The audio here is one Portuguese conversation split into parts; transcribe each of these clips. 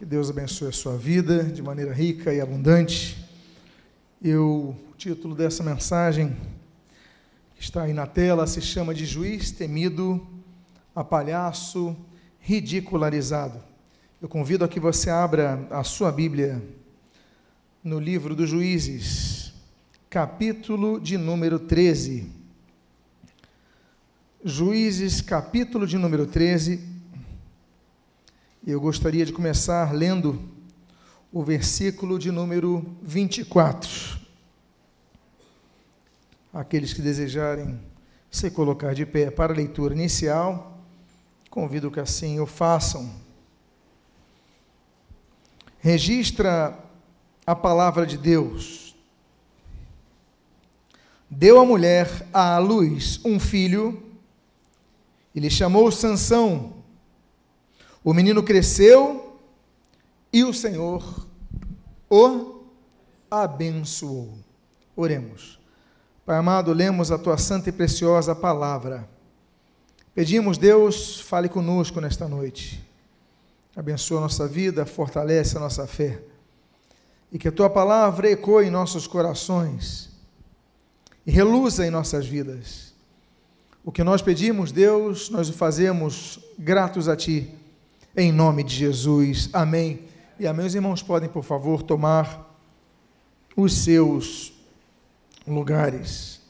Que Deus abençoe a sua vida de maneira rica e abundante. Eu, o título dessa mensagem que está aí na tela se chama de Juiz Temido a Palhaço Ridicularizado. Eu convido a que você abra a sua Bíblia no livro dos Juízes, capítulo de número 13. Juízes, capítulo de número 13 eu gostaria de começar lendo o versículo de número 24. Aqueles que desejarem se colocar de pé para a leitura inicial, convido que assim o façam. Registra a palavra de Deus. Deu a mulher à luz um filho, e lhe chamou Sansão o menino cresceu e o Senhor o abençoou. Oremos. Pai amado, lemos a tua santa e preciosa palavra. Pedimos, Deus, fale conosco nesta noite. Abençoa a nossa vida, fortalece a nossa fé. E que a tua palavra ecoe em nossos corações e reluza em nossas vidas. O que nós pedimos, Deus, nós o fazemos gratos a ti em nome de Jesus. Amém. E amém. Os irmãos podem, por favor, tomar os seus lugares.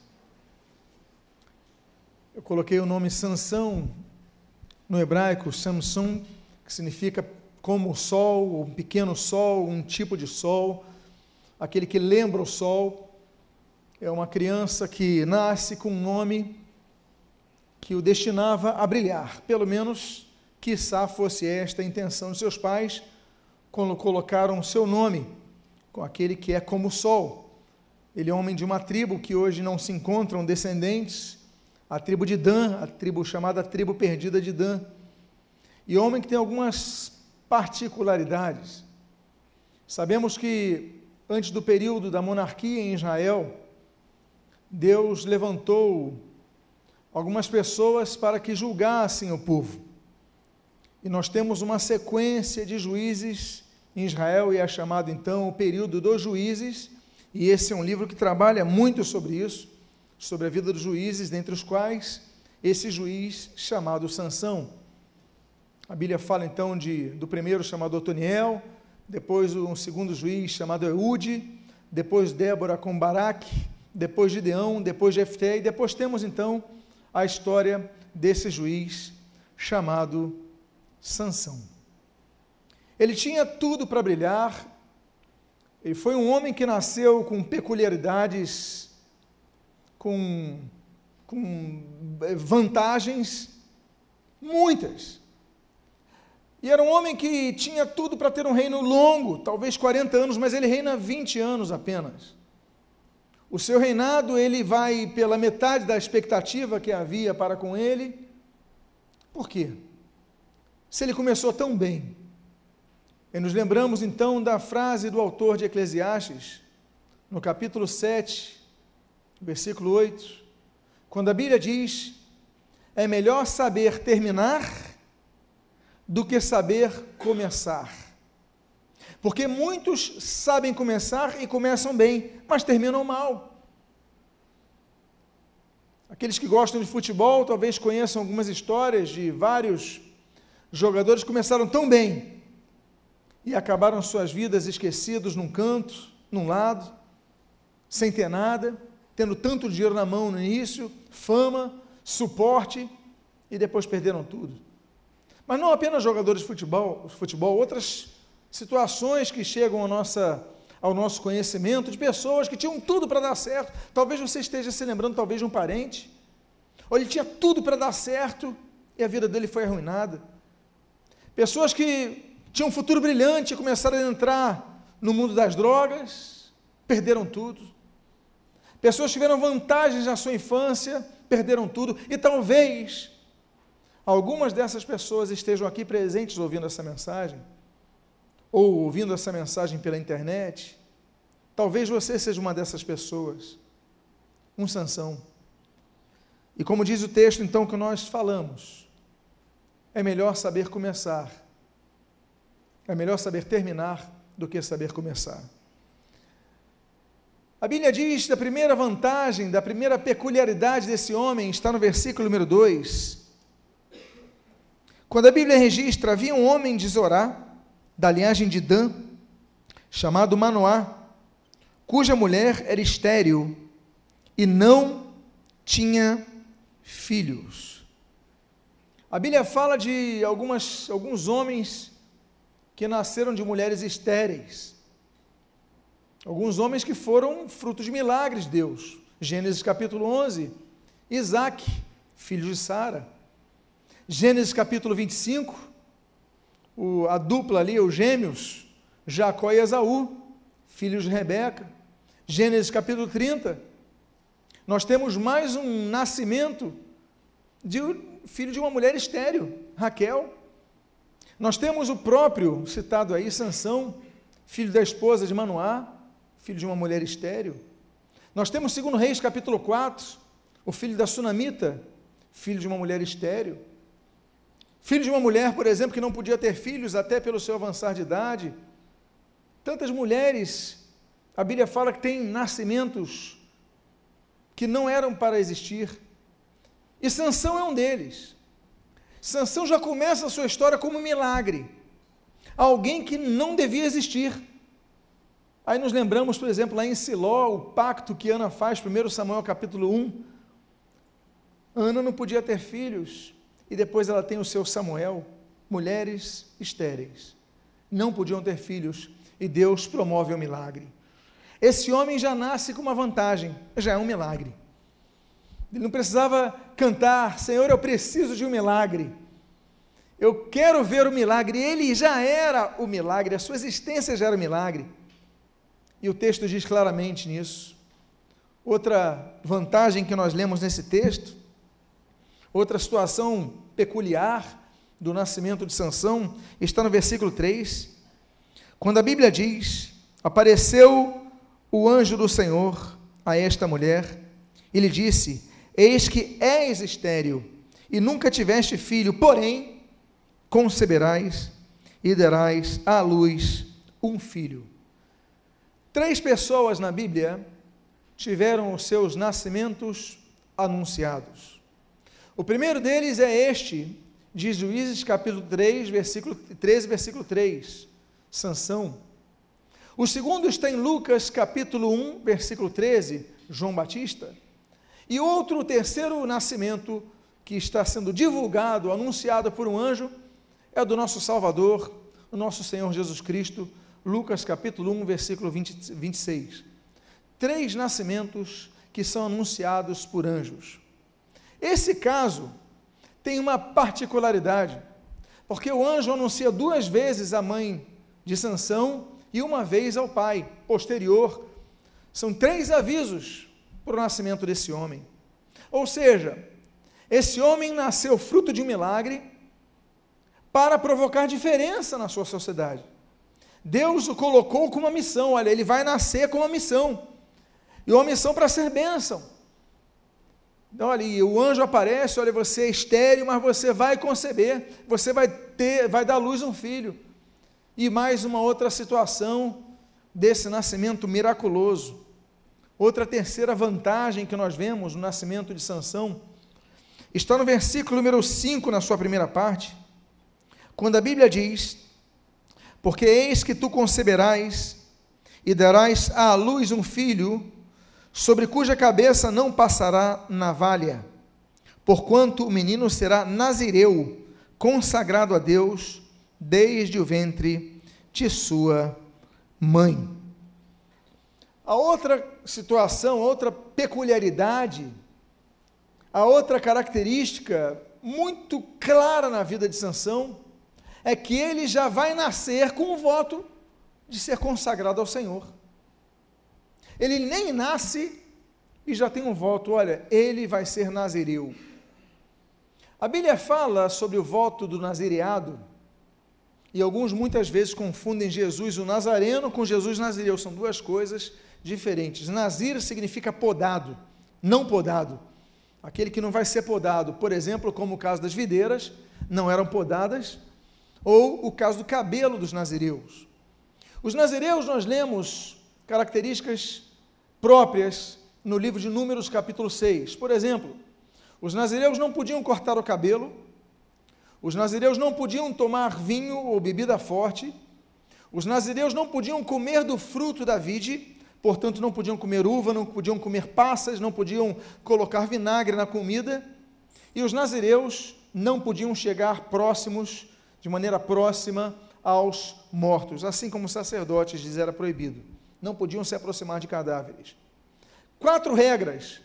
Eu coloquei o nome Sansão no hebraico, Samson, que significa como o sol, um pequeno sol, um tipo de sol, aquele que lembra o sol. É uma criança que nasce com um nome que o destinava a brilhar, pelo menos Quissá fosse esta a intenção de seus pais quando colocaram seu nome com aquele que é como o sol. Ele é homem de uma tribo que hoje não se encontram descendentes, a tribo de Dan, a tribo chamada tribo perdida de Dan. E homem que tem algumas particularidades. Sabemos que antes do período da monarquia em Israel, Deus levantou algumas pessoas para que julgassem o povo. E nós temos uma sequência de juízes em Israel, e é chamado então o período dos juízes, e esse é um livro que trabalha muito sobre isso, sobre a vida dos juízes, dentre os quais esse juiz chamado Sansão. A Bíblia fala então de, do primeiro chamado Otoniel, depois um segundo juiz chamado Eude, depois Débora com Baraque, depois Gideão, depois Jefté, e depois temos então a história desse juiz chamado Sansão. Ele tinha tudo para brilhar. Ele foi um homem que nasceu com peculiaridades, com, com eh, vantagens, muitas. E era um homem que tinha tudo para ter um reino longo, talvez 40 anos, mas ele reina 20 anos apenas. O seu reinado, ele vai pela metade da expectativa que havia para com ele. Por quê? Se ele começou tão bem? E nos lembramos então da frase do autor de Eclesiastes, no capítulo 7, versículo 8, quando a Bíblia diz: é melhor saber terminar do que saber começar. Porque muitos sabem começar e começam bem, mas terminam mal. Aqueles que gostam de futebol talvez conheçam algumas histórias de vários jogadores começaram tão bem e acabaram suas vidas esquecidos num canto, num lado, sem ter nada, tendo tanto dinheiro na mão no início, fama, suporte e depois perderam tudo. Mas não apenas jogadores de futebol, futebol outras situações que chegam à nossa, ao nosso conhecimento de pessoas que tinham tudo para dar certo. Talvez você esteja se lembrando, talvez, de um parente. Ou ele tinha tudo para dar certo e a vida dele foi arruinada. Pessoas que tinham um futuro brilhante começaram a entrar no mundo das drogas, perderam tudo. Pessoas que tiveram vantagens na sua infância, perderam tudo. E talvez algumas dessas pessoas estejam aqui presentes ouvindo essa mensagem, ou ouvindo essa mensagem pela internet. Talvez você seja uma dessas pessoas, um Sansão. E como diz o texto então que nós falamos, é melhor saber começar. É melhor saber terminar do que saber começar. A Bíblia diz da primeira vantagem, da primeira peculiaridade desse homem, está no versículo número 2. Quando a Bíblia registra, havia um homem de Zorá, da linhagem de Dan, chamado Manoá, cuja mulher era estéril e não tinha filhos. A Bíblia fala de algumas, alguns homens que nasceram de mulheres estéreis. Alguns homens que foram frutos de milagres de Deus. Gênesis capítulo 11, Isaac, filho de Sara. Gênesis capítulo 25, o, a dupla ali, os gêmeos, Jacó e Esaú, filhos de Rebeca. Gênesis capítulo 30, nós temos mais um nascimento de filho de uma mulher estéril, Raquel. Nós temos o próprio, citado aí, Sansão, filho da esposa de Manoá, filho de uma mulher estéril. Nós temos, segundo Reis, capítulo 4, o filho da Sunamita, filho de uma mulher estéril. Filho de uma mulher, por exemplo, que não podia ter filhos até pelo seu avançar de idade. Tantas mulheres, a Bíblia fala que tem nascimentos que não eram para existir. E Sansão é um deles. Sansão já começa a sua história como um milagre. Alguém que não devia existir. Aí nos lembramos, por exemplo, lá em Siló, o pacto que Ana faz, 1 Samuel capítulo 1. Ana não podia ter filhos, e depois ela tem o seu Samuel, mulheres estéreis. Não podiam ter filhos, e Deus promove o milagre. Esse homem já nasce com uma vantagem, já é um milagre. Ele não precisava cantar, Senhor, eu preciso de um milagre. Eu quero ver o milagre. Ele já era o milagre, a sua existência já era o milagre. E o texto diz claramente nisso. Outra vantagem que nós lemos nesse texto, outra situação peculiar do nascimento de Sansão, está no versículo 3, quando a Bíblia diz: Apareceu o anjo do Senhor a esta mulher e lhe disse: Eis que és estéril e nunca tiveste filho, porém conceberás e darás à luz um filho. Três pessoas na Bíblia tiveram os seus nascimentos anunciados. O primeiro deles é este, de Juízes capítulo 3, versículo 13, versículo 3, Sansão. O segundo está em Lucas capítulo 1, versículo 13, João Batista. E outro, terceiro nascimento que está sendo divulgado, anunciado por um anjo, é do nosso Salvador, o nosso Senhor Jesus Cristo, Lucas capítulo 1, versículo 20, 26. Três nascimentos que são anunciados por anjos. Esse caso tem uma particularidade, porque o anjo anuncia duas vezes a mãe de Sansão e uma vez ao pai, posterior. São três avisos para o nascimento desse homem. Ou seja, esse homem nasceu fruto de um milagre para provocar diferença na sua sociedade. Deus o colocou com uma missão, olha, ele vai nascer com uma missão. E uma missão para ser bênção. Então, olha, o anjo aparece, olha, você é estéreo, mas você vai conceber, você vai ter, vai dar luz a um filho. E mais uma outra situação desse nascimento miraculoso. Outra terceira vantagem que nós vemos no nascimento de Sansão está no versículo número 5, na sua primeira parte, quando a Bíblia diz: porque eis que tu conceberás e darás à luz um filho, sobre cuja cabeça não passará navalha, porquanto o menino será nazireu, consagrado a Deus desde o ventre de sua mãe. A outra situação, outra peculiaridade, a outra característica muito clara na vida de Sansão é que ele já vai nascer com o voto de ser consagrado ao Senhor. Ele nem nasce e já tem um voto, olha, ele vai ser nazireu. A Bíblia fala sobre o voto do nazireado, e alguns muitas vezes confundem Jesus o Nazareno com Jesus Nazireu, são duas coisas diferentes. Nazir significa podado, não podado. Aquele que não vai ser podado, por exemplo, como o caso das videiras, não eram podadas, ou o caso do cabelo dos nazireus. Os nazireus, nós lemos características próprias no livro de Números, capítulo 6. Por exemplo, os nazireus não podiam cortar o cabelo, os nazireus não podiam tomar vinho ou bebida forte, os nazireus não podiam comer do fruto da vide, portanto, não podiam comer uva, não podiam comer passas, não podiam colocar vinagre na comida, e os nazireus não podiam chegar próximos, de maneira próxima, aos mortos, assim como os sacerdotes lhes era proibido. Não podiam se aproximar de cadáveres. Quatro regras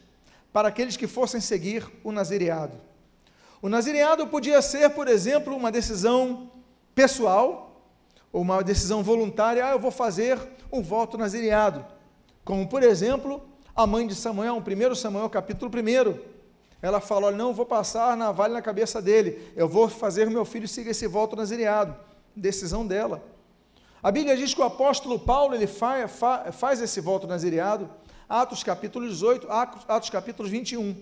para aqueles que fossem seguir o nazireado. O nazireado podia ser, por exemplo, uma decisão pessoal, ou uma decisão voluntária, ah, eu vou fazer um voto nazireado. Como, por exemplo, a mãe de Samuel, 1 Samuel capítulo 1. Ela fala: Olha, não vou passar navalha na cabeça dele, eu vou fazer meu filho seguir esse voto nazireado decisão dela. A Bíblia diz que o apóstolo Paulo ele faz, faz esse voto nazireado, Atos capítulo 18, Atos capítulo 21.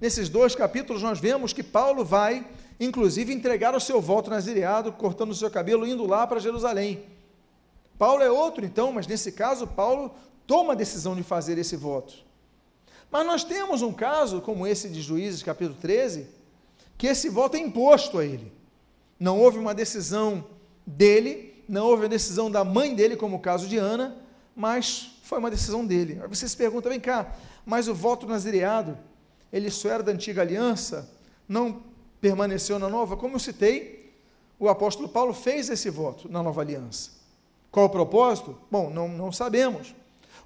Nesses dois capítulos nós vemos que Paulo vai, inclusive, entregar o seu voto nazireado, cortando o seu cabelo, indo lá para Jerusalém. Paulo é outro, então, mas nesse caso, Paulo toma a decisão de fazer esse voto. Mas nós temos um caso, como esse de Juízes, capítulo 13, que esse voto é imposto a ele. Não houve uma decisão dele, não houve a decisão da mãe dele, como o caso de Ana, mas foi uma decisão dele. Aí você se pergunta, vem cá, mas o voto nazireado, ele só era da antiga aliança, não permaneceu na nova? Como eu citei, o apóstolo Paulo fez esse voto na nova aliança. Qual o propósito? Bom, não, não sabemos.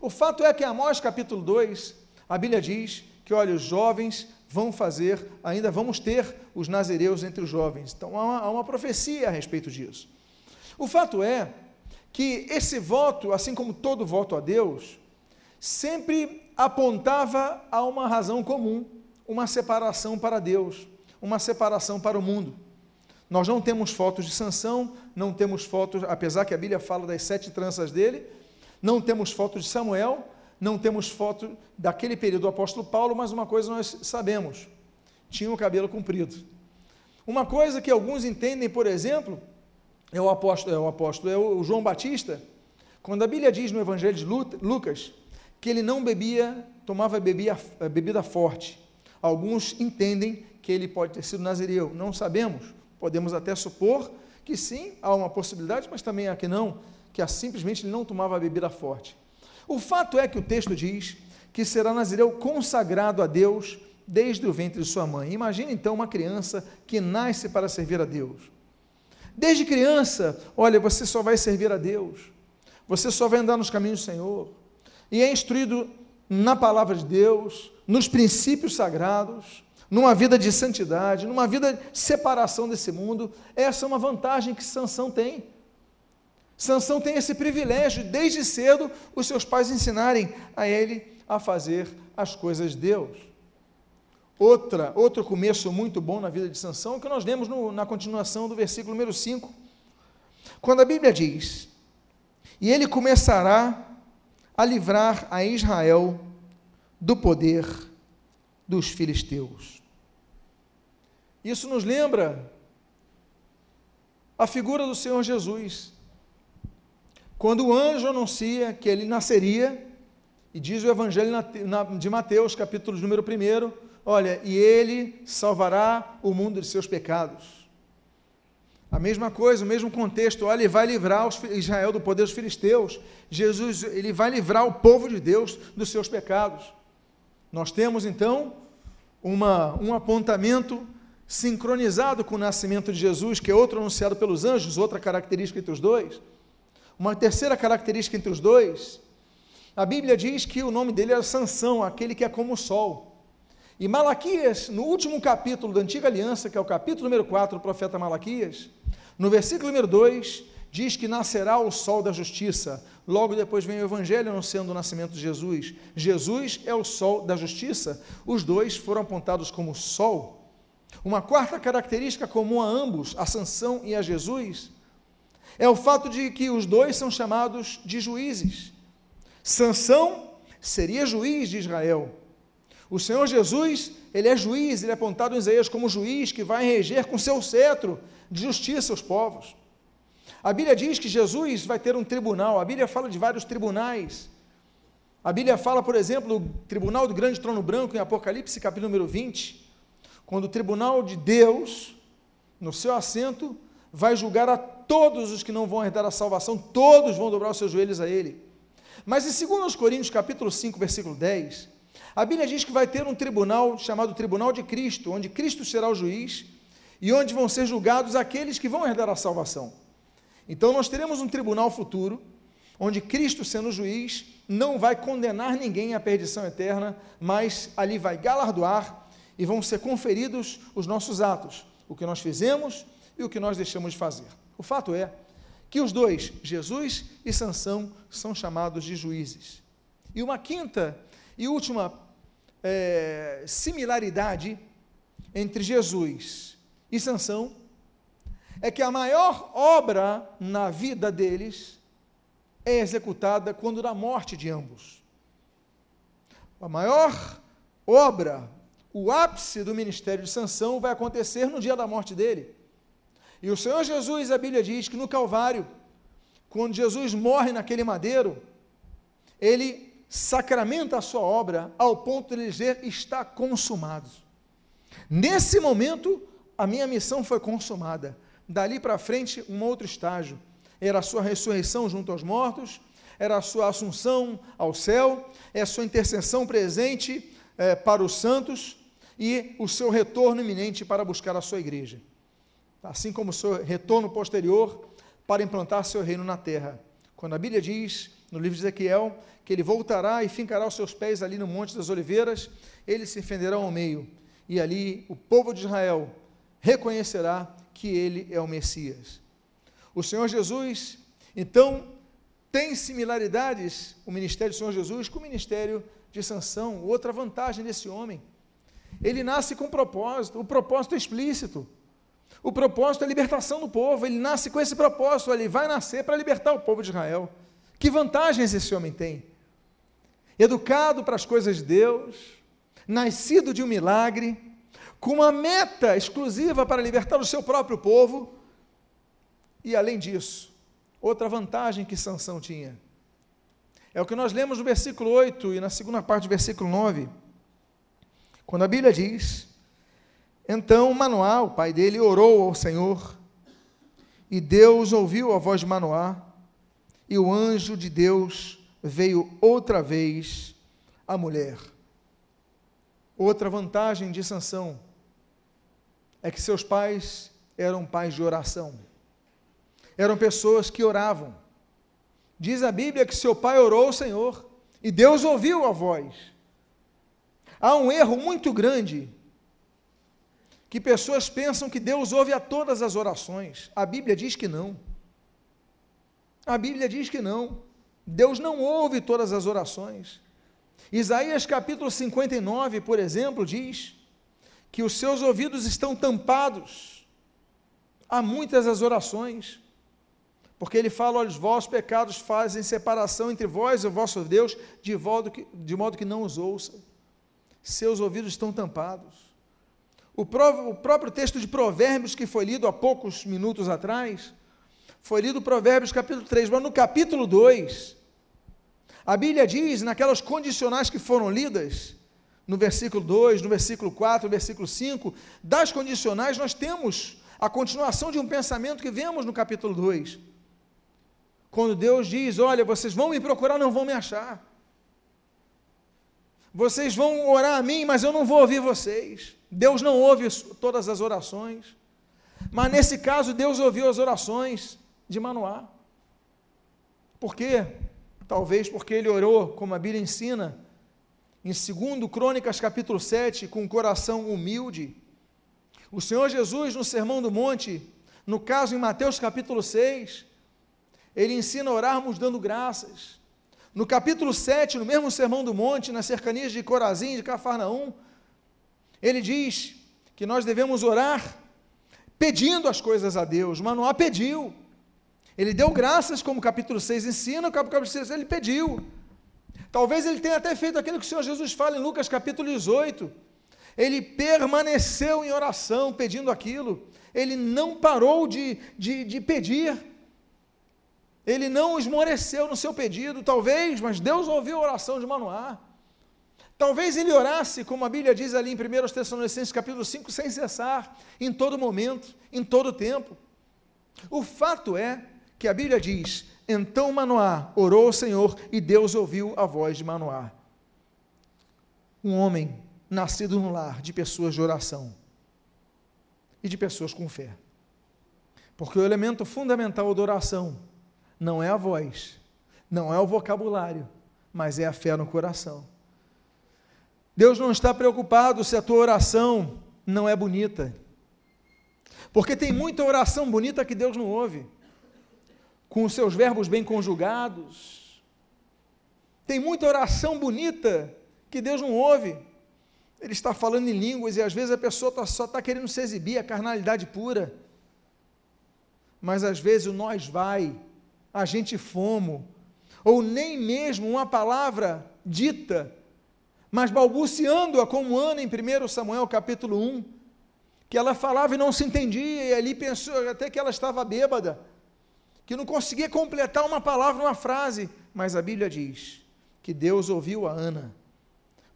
O fato é que em Amós capítulo 2, a Bíblia diz que, olha, os jovens vão fazer, ainda vamos ter os nazireus entre os jovens. Então há uma, há uma profecia a respeito disso. O fato é que esse voto, assim como todo voto a Deus, sempre apontava a uma razão comum, uma separação para Deus, uma separação para o mundo. Nós não temos fotos de Sansão, não temos fotos, apesar que a Bíblia fala das sete tranças dele, não temos fotos de Samuel, não temos foto daquele período do apóstolo Paulo, mas uma coisa nós sabemos: tinha o cabelo comprido. Uma coisa que alguns entendem, por exemplo, é o apóstolo, é o apóstolo, é o João Batista, quando a Bíblia diz no Evangelho de Lucas que ele não bebia, tomava bebia, bebida forte. Alguns entendem que ele pode ter sido nazireu, não sabemos. Podemos até supor que sim, há uma possibilidade, mas também há que não, que simplesmente não tomava bebida forte. O fato é que o texto diz que será nazireu consagrado a Deus desde o ventre de sua mãe. Imagine então uma criança que nasce para servir a Deus. Desde criança, olha, você só vai servir a Deus, você só vai andar nos caminhos do Senhor, e é instruído na palavra de Deus, nos princípios sagrados, numa vida de santidade, numa vida de separação desse mundo. Essa é uma vantagem que Sansão tem. Sansão tem esse privilégio, desde cedo, os seus pais ensinarem a ele a fazer as coisas de Deus. Outra, outro começo muito bom na vida de Sansão, que nós lemos no, na continuação do versículo número 5. Quando a Bíblia diz: "E ele começará a livrar a Israel do poder dos filisteus". Isso nos lembra a figura do Senhor Jesus. Quando o anjo anuncia que ele nasceria, e diz o Evangelho de Mateus, capítulo número 1, olha, e ele salvará o mundo de seus pecados. A mesma coisa, o mesmo contexto, olha, ele vai livrar Israel do poder dos filisteus. Jesus, ele vai livrar o povo de Deus dos seus pecados. Nós temos então uma, um apontamento sincronizado com o nascimento de Jesus, que é outro anunciado pelos anjos, outra característica entre os dois. Uma terceira característica entre os dois, a Bíblia diz que o nome dele era Sansão, aquele que é como o sol. E Malaquias, no último capítulo da Antiga Aliança, que é o capítulo número 4 do profeta Malaquias, no versículo número 2, diz que nascerá o sol da justiça. Logo depois vem o Evangelho anunciando o nascimento de Jesus. Jesus é o sol da justiça. Os dois foram apontados como sol. Uma quarta característica comum a ambos, a Sansão e a Jesus, é o fato de que os dois são chamados de juízes. Sansão seria juiz de Israel, o Senhor Jesus, ele é juiz, ele é apontado em Isaías como juiz que vai reger com seu cetro de justiça os povos. A Bíblia diz que Jesus vai ter um tribunal, a Bíblia fala de vários tribunais. A Bíblia fala, por exemplo, do tribunal do grande trono branco em Apocalipse, capítulo número 20, quando o tribunal de Deus, no seu assento, vai julgar a todos os que não vão herdar a salvação, todos vão dobrar os seus joelhos a ele. Mas em 2 Coríntios, capítulo 5, versículo 10, a Bíblia diz que vai ter um tribunal chamado Tribunal de Cristo, onde Cristo será o juiz e onde vão ser julgados aqueles que vão herdar a salvação. Então nós teremos um tribunal futuro, onde Cristo, sendo juiz, não vai condenar ninguém à perdição eterna, mas ali vai galardoar e vão ser conferidos os nossos atos, o que nós fizemos e o que nós deixamos de fazer. O fato é que os dois, Jesus e Sansão, são chamados de juízes. E uma quinta e última é, similaridade entre Jesus e Sansão é que a maior obra na vida deles é executada quando da morte de ambos. A maior obra, o ápice do ministério de Sansão vai acontecer no dia da morte dele. E o Senhor Jesus, a Bíblia diz que no Calvário, quando Jesus morre naquele madeiro, ele sacramenta a sua obra ao ponto de dizer está consumado. Nesse momento, a minha missão foi consumada. Dali para frente, um outro estágio. Era a sua ressurreição junto aos mortos, era a sua assunção ao céu, é a sua intercessão presente é, para os santos e o seu retorno iminente para buscar a sua igreja. Assim como o seu retorno posterior para implantar seu reino na terra. Quando a Bíblia diz, no livro de Ezequiel, que ele voltará e fincará os seus pés ali no Monte das Oliveiras, eles se fenderão ao meio, e ali o povo de Israel reconhecerá que ele é o Messias. O Senhor Jesus, então, tem similaridades, o ministério do Senhor Jesus, com o ministério de Sansão. Outra vantagem desse homem, ele nasce com propósito, o propósito é explícito. O propósito é a libertação do povo, ele nasce com esse propósito, ele vai nascer para libertar o povo de Israel. Que vantagens esse homem tem? Educado para as coisas de Deus, nascido de um milagre, com uma meta exclusiva para libertar o seu próprio povo. E além disso, outra vantagem que Sansão tinha. É o que nós lemos no versículo 8 e na segunda parte do versículo 9. Quando a Bíblia diz: Então Manoá, o pai dele, orou ao Senhor, e Deus ouviu a voz de Manoá, e o anjo de Deus veio outra vez à mulher. Outra vantagem de Sansão é que seus pais eram pais de oração. Eram pessoas que oravam. Diz a Bíblia que seu pai orou ao Senhor e Deus ouviu a voz. Há um erro muito grande que pessoas pensam que Deus ouve a todas as orações. A Bíblia diz que não. A Bíblia diz que não. Deus não ouve todas as orações. Isaías capítulo 59, por exemplo, diz que os seus ouvidos estão tampados há muitas as orações, porque ele fala: olha, os vossos pecados fazem separação entre vós e o vosso Deus, de modo que, de modo que não os ouça. Seus ouvidos estão tampados. O, o próprio texto de Provérbios, que foi lido há poucos minutos atrás, foi lido Provérbios capítulo 3, mas no capítulo 2, a Bíblia diz, naquelas condicionais que foram lidas, no versículo 2, no versículo 4, no versículo 5, das condicionais, nós temos a continuação de um pensamento que vemos no capítulo 2. Quando Deus diz: Olha, vocês vão me procurar, não vão me achar. Vocês vão orar a mim, mas eu não vou ouvir vocês. Deus não ouve todas as orações. Mas nesse caso, Deus ouviu as orações de Manoá. Por quê? Talvez porque ele orou, como a Bíblia ensina, em 2 Crônicas capítulo 7, com um coração humilde. O Senhor Jesus, no Sermão do Monte, no caso em Mateus capítulo 6, ele ensina a orarmos dando graças. No capítulo 7, no mesmo Sermão do Monte, nas cercanias de Corazim, de Cafarnaum, ele diz que nós devemos orar pedindo as coisas a Deus. Manoá pediu. Ele deu graças, como o capítulo 6 ensina, o capítulo 6 ele pediu. Talvez ele tenha até feito aquilo que o Senhor Jesus fala em Lucas capítulo 18. Ele permaneceu em oração pedindo aquilo. Ele não parou de, de, de pedir. Ele não esmoreceu no seu pedido, talvez, mas Deus ouviu a oração de Manoá. Talvez ele orasse, como a Bíblia diz ali em 1 Tessalonicenses capítulo 5, sem cessar, em todo momento, em todo tempo. O fato é que a Bíblia diz: Então Manoá orou ao Senhor e Deus ouviu a voz de Manoá. Um homem nascido no lar de pessoas de oração e de pessoas com fé. Porque o elemento fundamental da oração não é a voz, não é o vocabulário, mas é a fé no coração. Deus não está preocupado se a tua oração não é bonita. Porque tem muita oração bonita que Deus não ouve, com os seus verbos bem conjugados. Tem muita oração bonita que Deus não ouve. Ele está falando em línguas e às vezes a pessoa tá, só está querendo se exibir, a carnalidade pura. Mas às vezes o nós vai, a gente fomo, ou nem mesmo uma palavra dita, mas balbuciando-a como Ana em 1 Samuel capítulo 1, que ela falava e não se entendia, e ali pensou até que ela estava bêbada, que não conseguia completar uma palavra, uma frase, mas a Bíblia diz que Deus ouviu a Ana.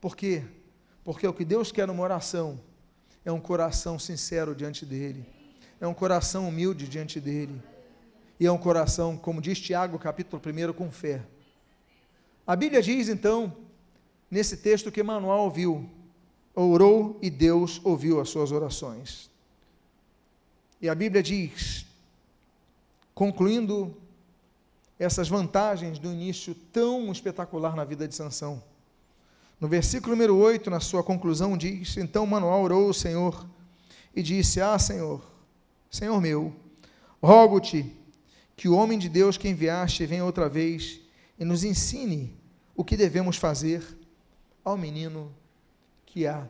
Por quê? Porque o que Deus quer numa oração é um coração sincero diante dele, é um coração humilde diante dele, e é um coração, como diz Tiago, capítulo 1, com fé. A Bíblia diz então, nesse texto, que Manuel ouviu orou e Deus ouviu as suas orações. E a Bíblia diz, concluindo essas vantagens do início tão espetacular na vida de Sansão. No versículo número 8, na sua conclusão, diz: Então Manuel orou o Senhor e disse: Ah, Senhor, Senhor meu, rogo-te que o homem de Deus que enviaste venha outra vez e nos ensine o que devemos fazer ao menino que há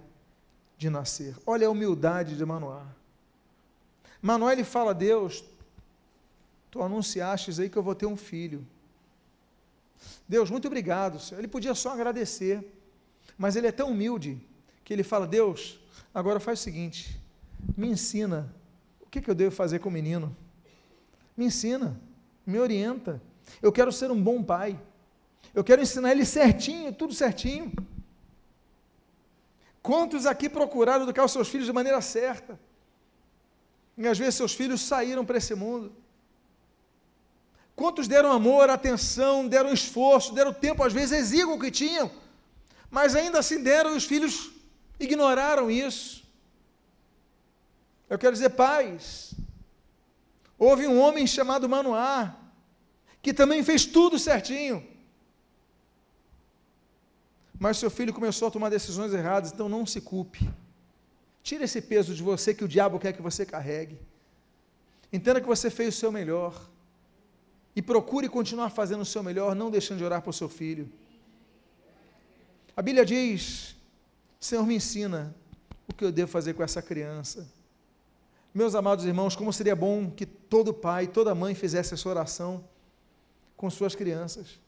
de nascer. Olha a humildade de Manoá. Manoá ele fala a Deus, tu anunciastes aí que eu vou ter um filho. Deus, muito obrigado, Senhor. Ele podia só agradecer, mas ele é tão humilde que ele fala: Deus, agora faz o seguinte, me ensina o que, que eu devo fazer com o menino. Me ensina, me orienta. Eu quero ser um bom pai. Eu quero ensinar ele certinho, tudo certinho. Quantos aqui procuraram educar os seus filhos de maneira certa? E às vezes seus filhos saíram para esse mundo. Quantos deram amor, atenção, deram esforço, deram tempo, às vezes exíguo que tinham, mas ainda assim deram e os filhos ignoraram isso. Eu quero dizer, pais, houve um homem chamado Manoá, que também fez tudo certinho mas seu filho começou a tomar decisões erradas, então não se culpe. Tire esse peso de você que o diabo quer que você carregue. Entenda que você fez o seu melhor. E procure continuar fazendo o seu melhor, não deixando de orar por seu filho. A Bíblia diz: Senhor, me ensina o que eu devo fazer com essa criança. Meus amados irmãos, como seria bom que todo pai, toda mãe fizesse essa oração com suas crianças.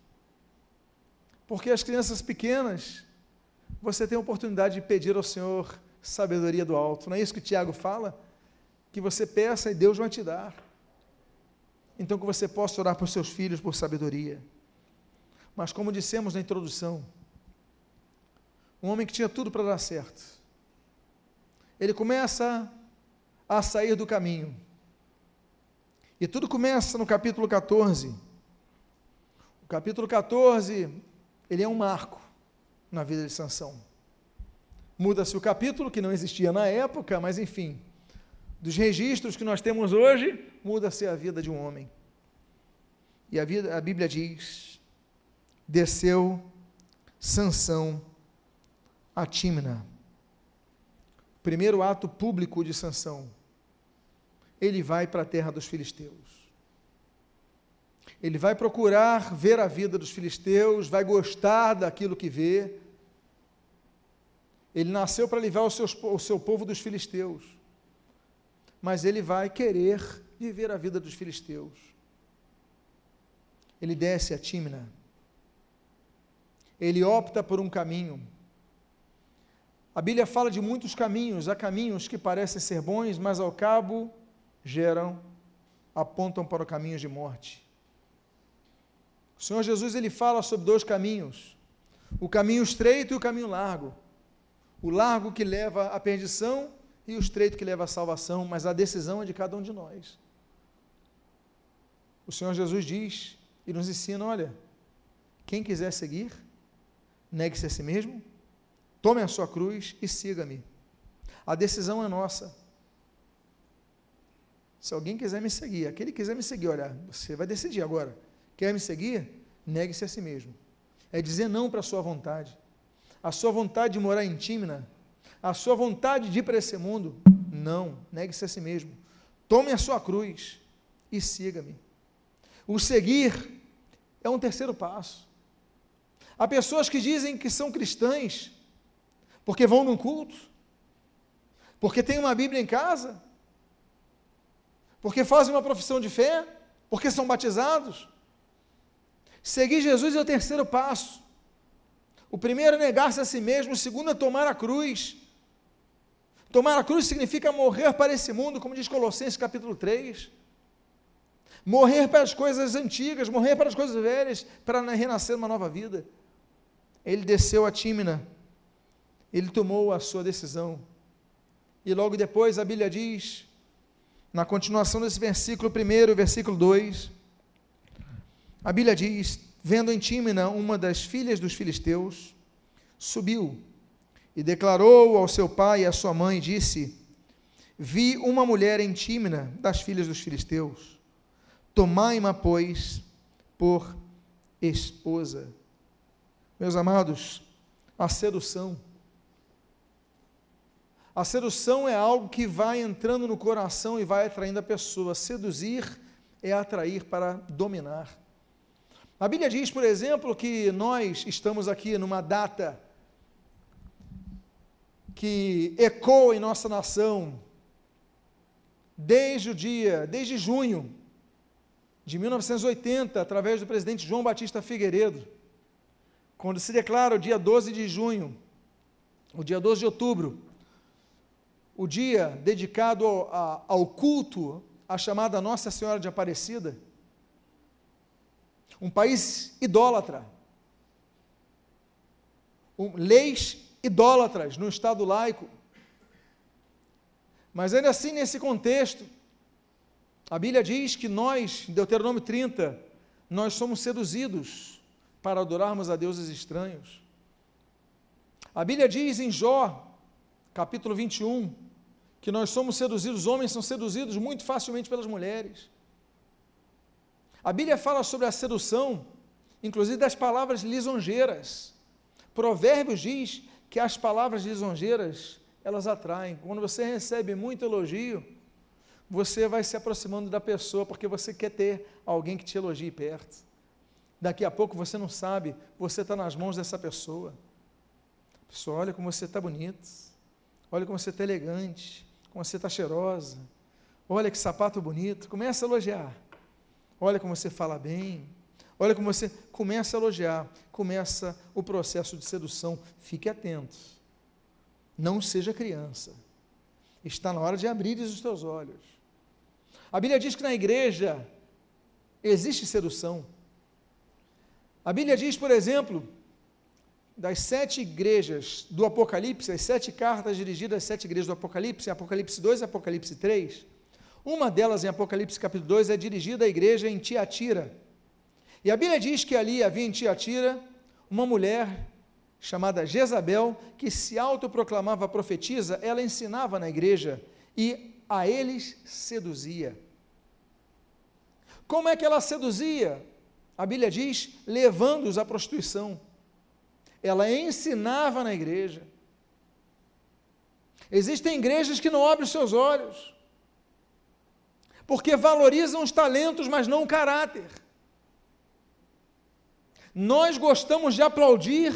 Porque as crianças pequenas, você tem a oportunidade de pedir ao Senhor sabedoria do alto. Não é isso que Tiago fala? Que você peça e Deus vai te dar. Então que você possa orar por seus filhos por sabedoria. Mas como dissemos na introdução, um homem que tinha tudo para dar certo. Ele começa a sair do caminho. E tudo começa no capítulo 14. O capítulo 14 ele é um marco na vida de Sansão. Muda-se o capítulo, que não existia na época, mas enfim, dos registros que nós temos hoje, muda-se a vida de um homem. E a, vida, a Bíblia diz: desceu Sansão a Tímina. Primeiro ato público de Sansão. Ele vai para a terra dos filisteus. Ele vai procurar ver a vida dos filisteus, vai gostar daquilo que vê. Ele nasceu para livrar o, seus, o seu povo dos filisteus, mas ele vai querer viver a vida dos filisteus. Ele desce a Tímina. Ele opta por um caminho. A Bíblia fala de muitos caminhos, há caminhos que parecem ser bons, mas ao cabo geram, apontam para caminhos de morte. O Senhor Jesus ele fala sobre dois caminhos: o caminho estreito e o caminho largo. O largo que leva à perdição e o estreito que leva à salvação, mas a decisão é de cada um de nós. O Senhor Jesus diz e nos ensina: olha, quem quiser seguir, negue-se a si mesmo, tome a sua cruz e siga-me. A decisão é nossa. Se alguém quiser me seguir, aquele que quiser me seguir, olha, você vai decidir agora. Quer me seguir? Negue-se a si mesmo. É dizer não para a sua vontade. A sua vontade de morar em Tímina, a sua vontade de ir para esse mundo, não, negue-se a si mesmo. Tome a sua cruz e siga-me. O seguir é um terceiro passo. Há pessoas que dizem que são cristãs porque vão num culto, porque têm uma Bíblia em casa, porque fazem uma profissão de fé, porque são batizados. Seguir Jesus é o terceiro passo. O primeiro é negar-se a si mesmo, o segundo é tomar a cruz. Tomar a cruz significa morrer para esse mundo, como diz Colossenses capítulo 3. Morrer para as coisas antigas, morrer para as coisas velhas, para renascer uma nova vida. Ele desceu a Tímina, ele tomou a sua decisão. E logo depois a Bíblia diz, na continuação desse versículo, primeiro, versículo 2, a Bíblia diz: Vendo em Tímina uma das filhas dos filisteus, subiu e declarou ao seu pai e à sua mãe: Disse: Vi uma mulher em Tímina das filhas dos filisteus, tomai-ma, pois, por esposa. Meus amados, a sedução a sedução é algo que vai entrando no coração e vai atraindo a pessoa. Seduzir é atrair para dominar. A Bíblia diz, por exemplo, que nós estamos aqui numa data que ecoa em nossa nação desde o dia, desde junho de 1980, através do presidente João Batista Figueiredo, quando se declara o dia 12 de junho, o dia 12 de outubro, o dia dedicado ao, ao culto à chamada Nossa Senhora de Aparecida, um país idólatra, um, leis idólatras no Estado laico. Mas ainda assim, nesse contexto, a Bíblia diz que nós, em Deuteronômio 30, nós somos seduzidos para adorarmos a deuses estranhos. A Bíblia diz em Jó, capítulo 21, que nós somos seduzidos, os homens são seduzidos muito facilmente pelas mulheres. A Bíblia fala sobre a sedução, inclusive das palavras lisonjeiras. Provérbios diz que as palavras lisonjeiras, elas atraem. Quando você recebe muito elogio, você vai se aproximando da pessoa porque você quer ter alguém que te elogie perto. Daqui a pouco você não sabe, você está nas mãos dessa pessoa. Pessoa, olha como você está bonito, olha como você está elegante, como você está cheirosa. Olha que sapato bonito. Começa a elogiar. Olha como você fala bem. Olha como você começa a elogiar. Começa o processo de sedução. Fique atento. Não seja criança. Está na hora de abrir os teus olhos. A Bíblia diz que na igreja existe sedução. A Bíblia diz, por exemplo, das sete igrejas do Apocalipse, as sete cartas dirigidas às sete igrejas do Apocalipse, Apocalipse 2 e Apocalipse 3, uma delas em Apocalipse capítulo 2 é dirigida à igreja em Tiatira. E a Bíblia diz que ali havia em Tiatira uma mulher chamada Jezabel, que se autoproclamava profetisa, ela ensinava na igreja e a eles seduzia. Como é que ela seduzia? A Bíblia diz, levando-os à prostituição ela ensinava na igreja. Existem igrejas que não abrem os seus olhos, porque valorizam os talentos, mas não o caráter. Nós gostamos de aplaudir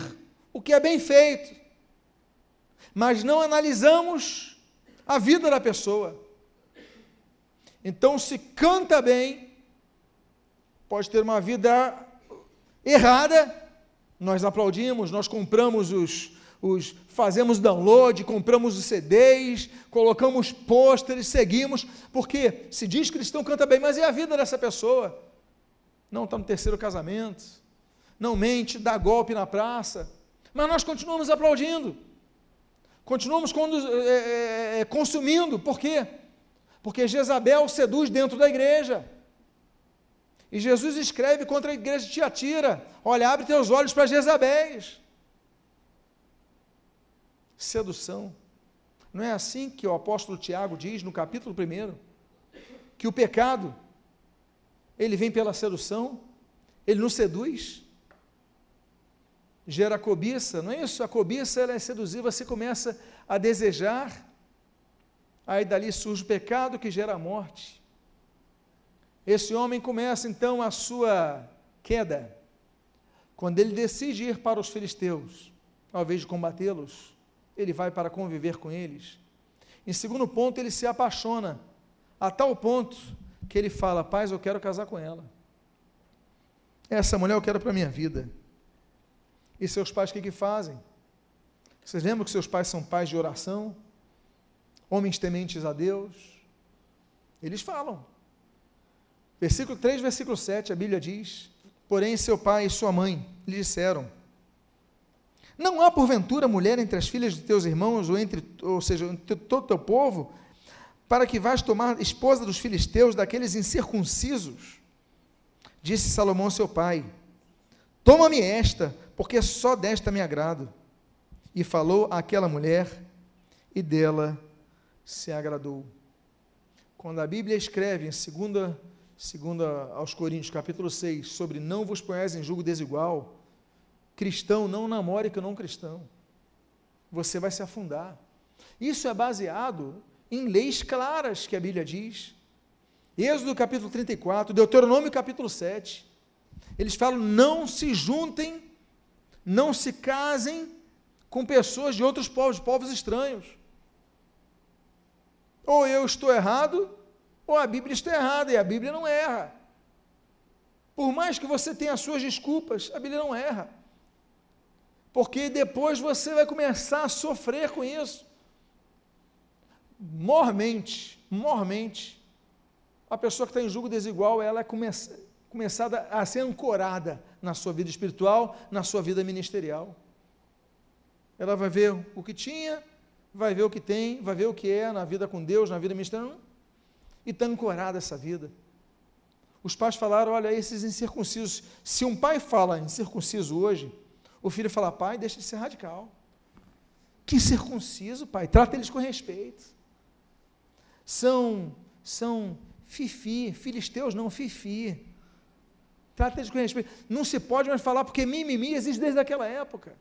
o que é bem feito, mas não analisamos a vida da pessoa. Então, se canta bem, pode ter uma vida errada, nós aplaudimos, nós compramos os, os fazemos download, compramos os CDs, colocamos pôsteres, seguimos, porque se diz cristão canta bem, mas é a vida dessa pessoa. não está no terceiro casamento, não mente, dá golpe na praça, mas nós continuamos aplaudindo, continuamos é, é, é, consumindo, por quê? Porque Jezabel seduz dentro da igreja. E Jesus escreve contra a igreja de Tiatira: Olha, abre teus olhos para Jezabéis. Sedução. Não é assim que o apóstolo Tiago diz no capítulo 1? Que o pecado, ele vem pela sedução, ele nos seduz, gera cobiça, não é isso? A cobiça ela é seduzir, você começa a desejar, aí dali surge o pecado que gera a morte. Esse homem começa então a sua queda, quando ele decide ir para os filisteus, ao invés de combatê-los, ele vai para conviver com eles. Em segundo ponto, ele se apaixona, a tal ponto que ele fala: Paz, eu quero casar com ela. Essa mulher eu quero para a minha vida. E seus pais o que, que fazem? Vocês lembram que seus pais são pais de oração? Homens tementes a Deus? Eles falam. Versículo 3, versículo 7, a Bíblia diz: Porém, seu pai e sua mãe lhe disseram: não há porventura mulher entre as filhas de teus irmãos, ou entre, ou seja, entre todo o teu povo, para que vás tomar esposa dos filisteus, daqueles incircuncisos? Disse Salomão seu pai: Toma-me esta, porque só desta me agrado. E falou àquela mulher, e dela se agradou. Quando a Bíblia escreve em segunda, segunda aos Coríntios, capítulo 6, sobre não vos ponhais em julgo desigual, cristão não namore com não cristão. Você vai se afundar. Isso é baseado em leis claras que a Bíblia diz. Êxodo capítulo 34, Deuteronômio capítulo 7. Eles falam: não se juntem, não se casem com pessoas de outros povos, povos estranhos. Ou eu estou errado, ou a Bíblia está errada, e a Bíblia não erra. Por mais que você tenha as suas desculpas, a Bíblia não erra porque depois você vai começar a sofrer com isso. Mormente, mormente, a pessoa que está em julgo desigual, ela é começa, começada a ser ancorada na sua vida espiritual, na sua vida ministerial. Ela vai ver o que tinha, vai ver o que tem, vai ver o que é na vida com Deus, na vida ministerial, e está ancorada essa vida. Os pais falaram: olha, esses incircuncisos. Se um pai fala incircunciso hoje, o filho fala, pai, deixa de ser radical. Que circunciso, pai, trata eles com respeito. São, são fifi, filisteus não, fifi. Trata eles com respeito. Não se pode mais falar, porque mimimi existe desde aquela época.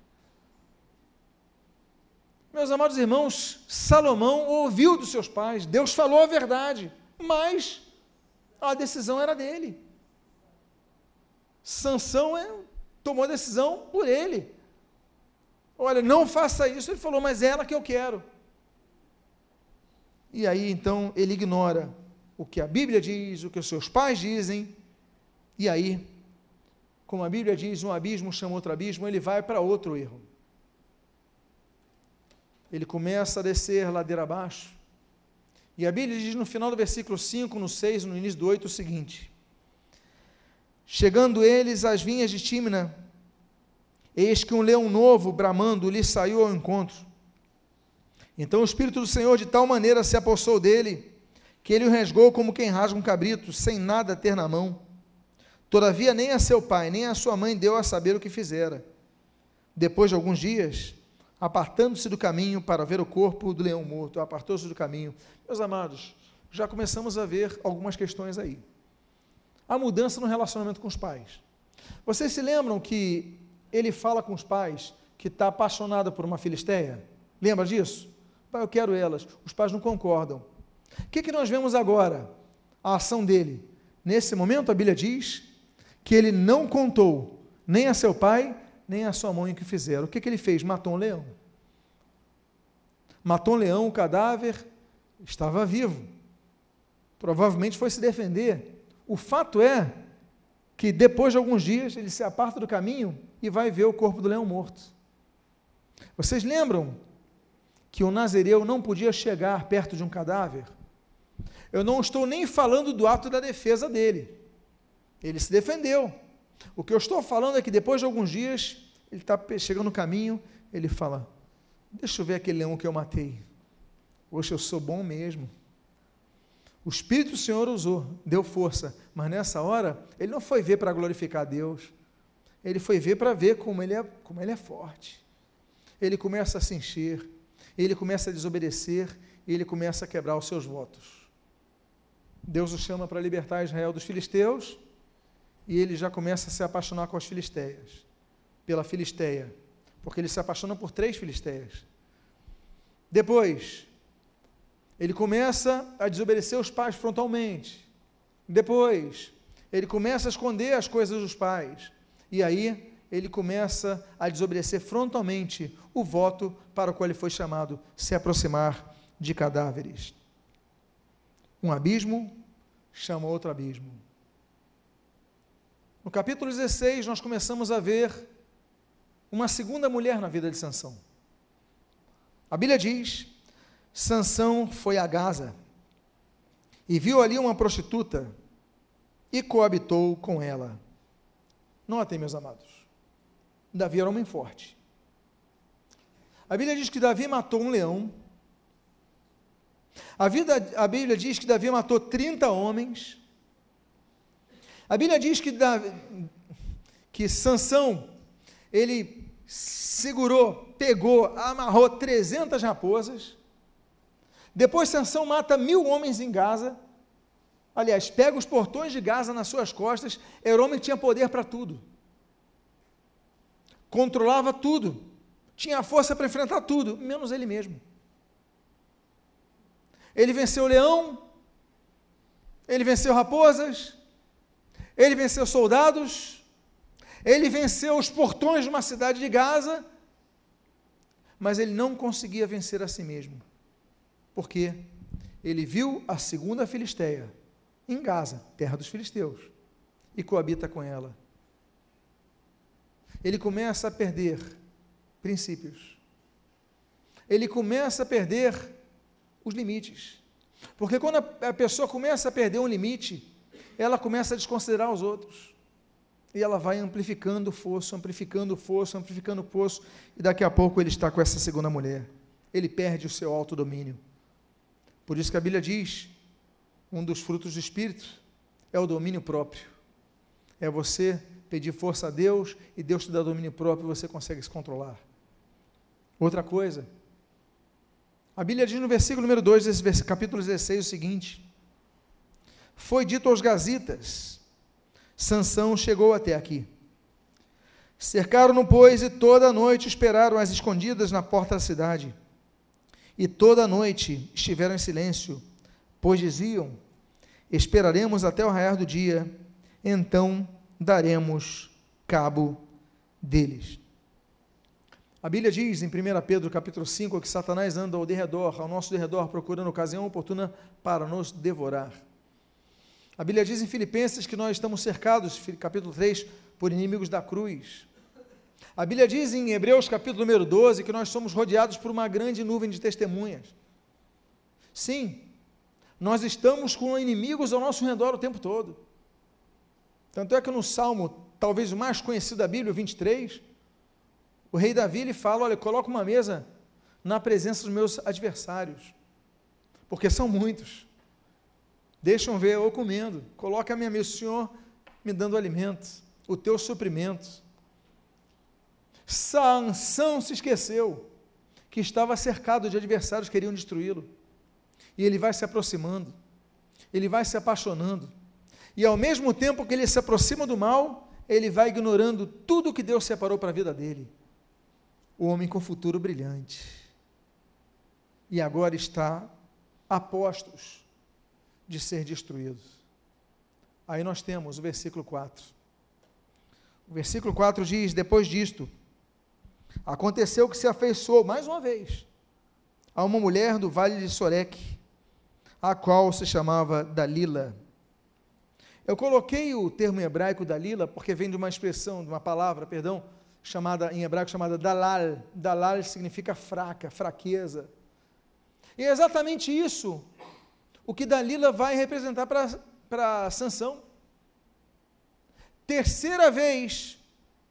Meus amados irmãos, Salomão ouviu dos seus pais, Deus falou a verdade, mas a decisão era dele. Sansão é tomou a decisão por ele. Olha, não faça isso. Ele falou, mas é ela que eu quero. E aí então ele ignora o que a Bíblia diz, o que os seus pais dizem, e aí, como a Bíblia diz, um abismo chama outro abismo, ele vai para outro erro. Ele começa a descer ladeira abaixo. E a Bíblia diz no final do versículo 5, no 6, no início do 8, o seguinte: Chegando eles às vinhas de Tímina, eis que um leão novo, bramando, lhe saiu ao encontro. Então o Espírito do Senhor de tal maneira se apossou dele, que ele o rasgou como quem rasga um cabrito, sem nada ter na mão. Todavia nem a seu pai, nem a sua mãe deu a saber o que fizera. Depois de alguns dias, apartando-se do caminho para ver o corpo do leão morto, apartou-se do caminho. Meus amados, já começamos a ver algumas questões aí a mudança no relacionamento com os pais. Vocês se lembram que ele fala com os pais que está apaixonado por uma filisteia? Lembra disso? Pai, eu quero elas. Os pais não concordam. O que, que nós vemos agora? A ação dele. Nesse momento, a Bíblia diz que ele não contou nem a seu pai, nem a sua mãe o que fizeram. O que, que ele fez? Matou um leão. Matou um leão, o cadáver estava vivo. Provavelmente foi se defender. O fato é que depois de alguns dias ele se aparta do caminho e vai ver o corpo do leão morto. Vocês lembram que o nazireu não podia chegar perto de um cadáver? Eu não estou nem falando do ato da defesa dele. Ele se defendeu. O que eu estou falando é que depois de alguns dias, ele está chegando no caminho, ele fala: Deixa eu ver aquele leão que eu matei. Poxa, eu sou bom mesmo. O Espírito do Senhor usou, deu força, mas nessa hora, ele não foi ver para glorificar Deus, ele foi ver para ver como ele, é, como ele é forte. Ele começa a se encher, ele começa a desobedecer, e ele começa a quebrar os seus votos. Deus o chama para libertar Israel dos filisteus, e ele já começa a se apaixonar com as filisteias, pela filisteia, porque ele se apaixona por três filisteias. Depois, ele começa a desobedecer os pais frontalmente. Depois, ele começa a esconder as coisas dos pais. E aí, ele começa a desobedecer frontalmente o voto para o qual ele foi chamado, se aproximar de cadáveres. Um abismo chama outro abismo. No capítulo 16, nós começamos a ver uma segunda mulher na vida de Sansão. A Bíblia diz Sansão foi a Gaza e viu ali uma prostituta e coabitou com ela. Notem, meus amados, Davi era um homem forte. A Bíblia diz que Davi matou um leão. A, vida, a Bíblia diz que Davi matou 30 homens. A Bíblia diz que, Davi, que Sansão, ele segurou, pegou, amarrou 300 raposas. Depois Sansão mata mil homens em Gaza. Aliás, pega os portões de Gaza nas suas costas. Que tinha poder para tudo. Controlava tudo. Tinha força para enfrentar tudo, menos ele mesmo. Ele venceu o leão. Ele venceu raposas. Ele venceu soldados. Ele venceu os portões de uma cidade de Gaza. Mas ele não conseguia vencer a si mesmo porque ele viu a segunda Filisteia em Gaza, terra dos filisteus, e coabita com ela. Ele começa a perder princípios. Ele começa a perder os limites. Porque quando a pessoa começa a perder um limite, ela começa a desconsiderar os outros. E ela vai amplificando o fosso, amplificando o fosso, amplificando o fosso, e daqui a pouco ele está com essa segunda mulher. Ele perde o seu autodomínio. Por isso que a Bíblia diz: um dos frutos do Espírito é o domínio próprio. É você pedir força a Deus e Deus te dá domínio próprio e você consegue se controlar. Outra coisa, a Bíblia diz no versículo número 2 desse capítulo 16 o seguinte: Foi dito aos gazitas, Sansão chegou até aqui. Cercaram-no, pois, e toda a noite esperaram as escondidas na porta da cidade e toda a noite estiveram em silêncio, pois diziam: Esperaremos até o raiar do dia, então daremos cabo deles. A Bíblia diz em 1 Pedro capítulo 5 que Satanás anda ao derredor, ao nosso derredor, procurando ocasião oportuna para nos devorar. A Bíblia diz em Filipenses que nós estamos cercados, capítulo 3, por inimigos da cruz. A Bíblia diz em Hebreus capítulo número 12 que nós somos rodeados por uma grande nuvem de testemunhas. Sim, nós estamos com inimigos ao nosso redor o tempo todo. Tanto é que no Salmo, talvez o mais conhecido da Bíblia, o 23, o rei Davi ele fala: Olha, coloca uma mesa na presença dos meus adversários, porque são muitos. Deixam ver eu comendo, coloca a minha mesa, o Senhor me dando alimento, o teu suprimento. Sansão se esqueceu que estava cercado de adversários que queriam destruí-lo. E ele vai se aproximando, ele vai se apaixonando. E ao mesmo tempo que ele se aproxima do mal, ele vai ignorando tudo que Deus separou para a vida dele. O homem com futuro brilhante. E agora está a postos de ser destruído. Aí nós temos o versículo 4. O versículo 4 diz: Depois disto, Aconteceu que se afeiçoou, mais uma vez, a uma mulher do vale de Soreque, a qual se chamava Dalila. Eu coloquei o termo em hebraico Dalila porque vem de uma expressão, de uma palavra, perdão, chamada em hebraico chamada Dalal. Dalal significa fraca, fraqueza. E é exatamente isso o que Dalila vai representar para Sansão. Terceira vez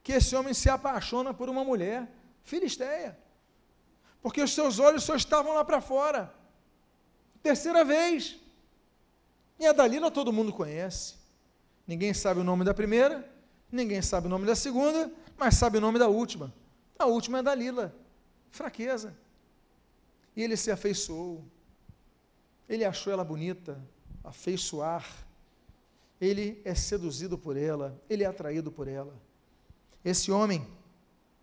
que esse homem se apaixona por uma mulher filisteia. Porque os seus olhos só estavam lá para fora. Terceira vez. E a Dalila todo mundo conhece. Ninguém sabe o nome da primeira, ninguém sabe o nome da segunda, mas sabe o nome da última. A última é Dalila. Fraqueza. E ele se afeiçoou. Ele achou ela bonita, afeiçoar. Ele é seduzido por ela, ele é atraído por ela. Esse homem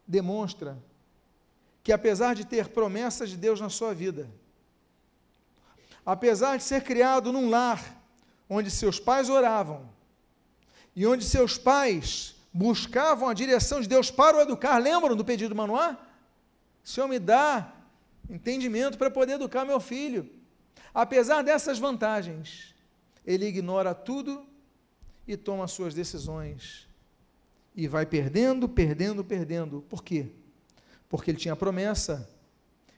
demonstra que, apesar de ter promessas de Deus na sua vida, apesar de ser criado num lar onde seus pais oravam e onde seus pais buscavam a direção de Deus para o educar, lembram do pedido do Manoá? Senhor, me dá entendimento para poder educar meu filho. Apesar dessas vantagens, ele ignora tudo e toma suas decisões. E vai perdendo, perdendo, perdendo. Por quê? Porque ele tinha promessa,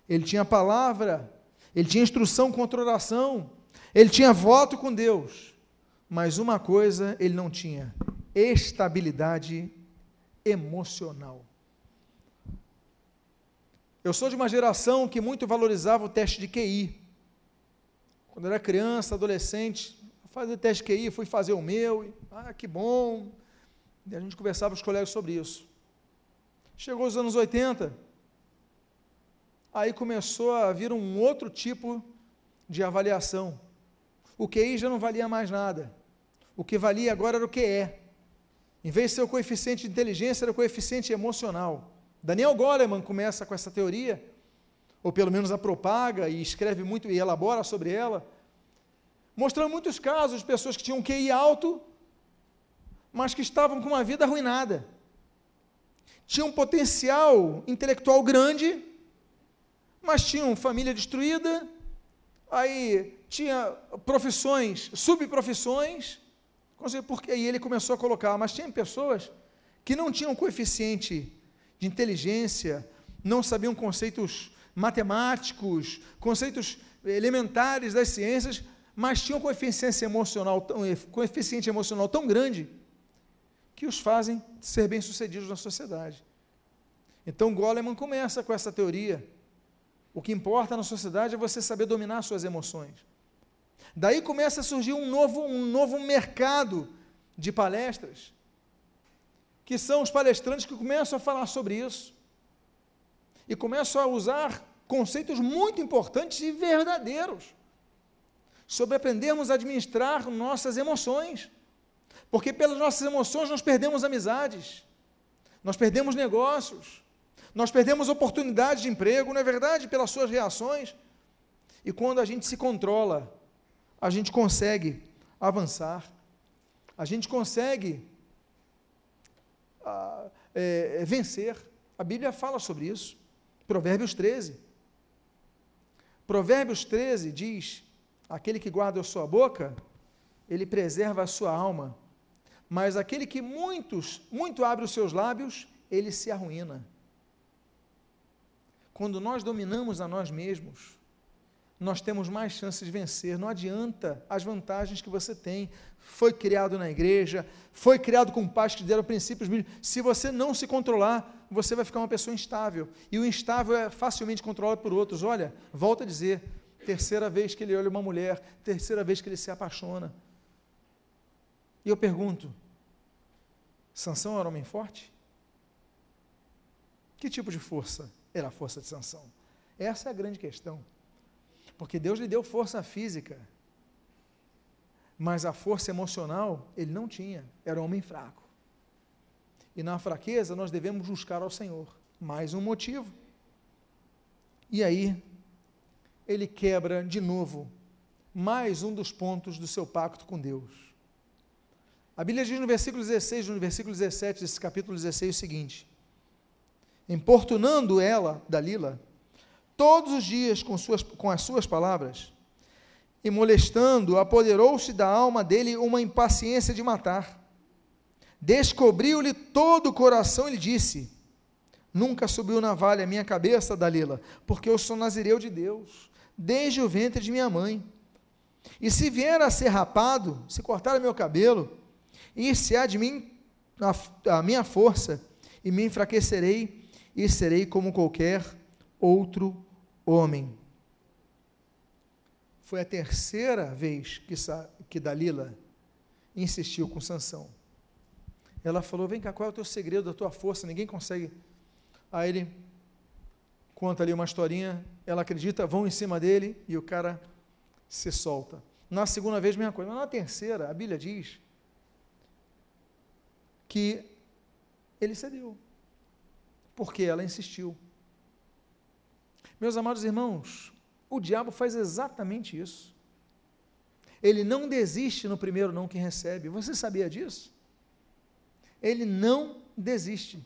ele tinha palavra, ele tinha instrução contra oração, ele tinha voto com Deus. Mas uma coisa ele não tinha: estabilidade emocional. Eu sou de uma geração que muito valorizava o teste de QI. Quando era criança, adolescente, fazer teste de QI, fui fazer o meu, e, ah, que bom. E a gente conversava com os colegas sobre isso. Chegou os anos 80, aí começou a vir um outro tipo de avaliação. O QI já não valia mais nada. O que valia agora era o QE. Em vez de ser o coeficiente de inteligência, era o coeficiente emocional. Daniel Goleman começa com essa teoria, ou pelo menos a propaga e escreve muito e elabora sobre ela, mostrando muitos casos de pessoas que tinham QI alto, mas que estavam com uma vida arruinada. Tinham um potencial intelectual grande, mas tinham família destruída, aí tinha profissões, subprofissões, porque aí ele começou a colocar, mas tinha pessoas que não tinham coeficiente de inteligência, não sabiam conceitos matemáticos, conceitos elementares das ciências, mas tinham coeficiente emocional, coeficiente emocional tão grande que os fazem ser bem-sucedidos na sociedade. Então Goleman começa com essa teoria. O que importa na sociedade é você saber dominar suas emoções. Daí começa a surgir um novo, um novo mercado de palestras que são os palestrantes que começam a falar sobre isso e começam a usar conceitos muito importantes e verdadeiros sobre aprendermos a administrar nossas emoções, porque pelas nossas emoções nós perdemos amizades, nós perdemos negócios, nós perdemos oportunidades de emprego, não é verdade? Pelas suas reações. E quando a gente se controla, a gente consegue avançar, a gente consegue é, é, vencer. A Bíblia fala sobre isso. Provérbios 13. Provérbios 13 diz: aquele que guarda a sua boca, ele preserva a sua alma. Mas aquele que muitos, muito abre os seus lábios, ele se arruína. Quando nós dominamos a nós mesmos, nós temos mais chances de vencer. Não adianta as vantagens que você tem. Foi criado na igreja, foi criado com pais que deram princípios bíblicos. Se você não se controlar, você vai ficar uma pessoa instável. E o instável é facilmente controlado por outros. Olha, volta a dizer, terceira vez que ele olha uma mulher, terceira vez que ele se apaixona. E eu pergunto: Sansão era homem forte? Que tipo de força era a força de Sansão? Essa é a grande questão. Porque Deus lhe deu força física, mas a força emocional ele não tinha, era um homem fraco. E na fraqueza nós devemos buscar ao Senhor. Mais um motivo. E aí, ele quebra de novo mais um dos pontos do seu pacto com Deus. A Bíblia diz no versículo 16, no versículo 17 desse capítulo 16 o seguinte: Importunando ela, Dalila, todos os dias com, suas, com as suas palavras, e molestando, apoderou-se da alma dele uma impaciência de matar. Descobriu-lhe todo o coração e lhe disse: Nunca subiu navalha a minha cabeça, Dalila, porque eu sou nazireu de Deus, desde o ventre de minha mãe. E se vier a ser rapado, se cortar meu cabelo, e se há de mim a, a minha força e me enfraquecerei e serei como qualquer outro homem. Foi a terceira vez que, que Dalila insistiu com Sansão. Ela falou: Vem cá, qual é o teu segredo, da tua força? Ninguém consegue. Aí ele conta ali uma historinha, ela acredita, vão em cima dele e o cara se solta. Na segunda vez, mesma coisa. Mas na terceira, a Bíblia diz que ele cedeu, porque ela insistiu. Meus amados irmãos, o diabo faz exatamente isso. Ele não desiste no primeiro não que recebe. Você sabia disso? Ele não desiste.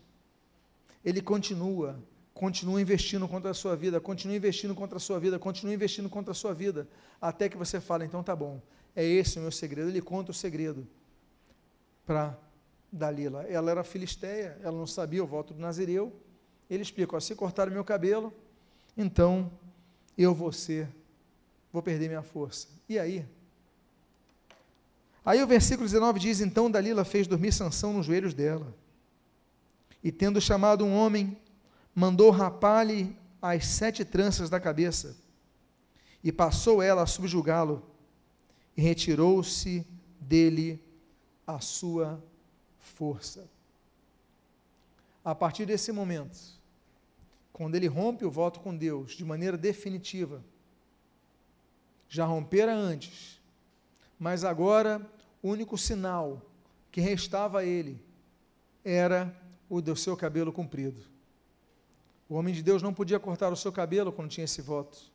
Ele continua, continua investindo contra a sua vida, continua investindo contra a sua vida, continua investindo contra a sua vida, até que você fala, então tá bom, é esse o meu segredo. Ele conta o segredo para Dalila. Ela era filisteia, ela não sabia o voto do Nazireu. Ele explica: se cortar o meu cabelo, então eu vou ser, vou perder minha força. E aí? Aí o versículo 19 diz: Então Dalila fez dormir Sansão nos joelhos dela. E tendo chamado um homem, mandou rapar-lhe as sete tranças da cabeça. E passou ela a subjugá-lo, e retirou-se dele a sua força. A partir desse momento, quando ele rompe o voto com Deus de maneira definitiva, já rompera antes, mas agora o único sinal que restava a ele era o do seu cabelo comprido. O homem de Deus não podia cortar o seu cabelo quando tinha esse voto.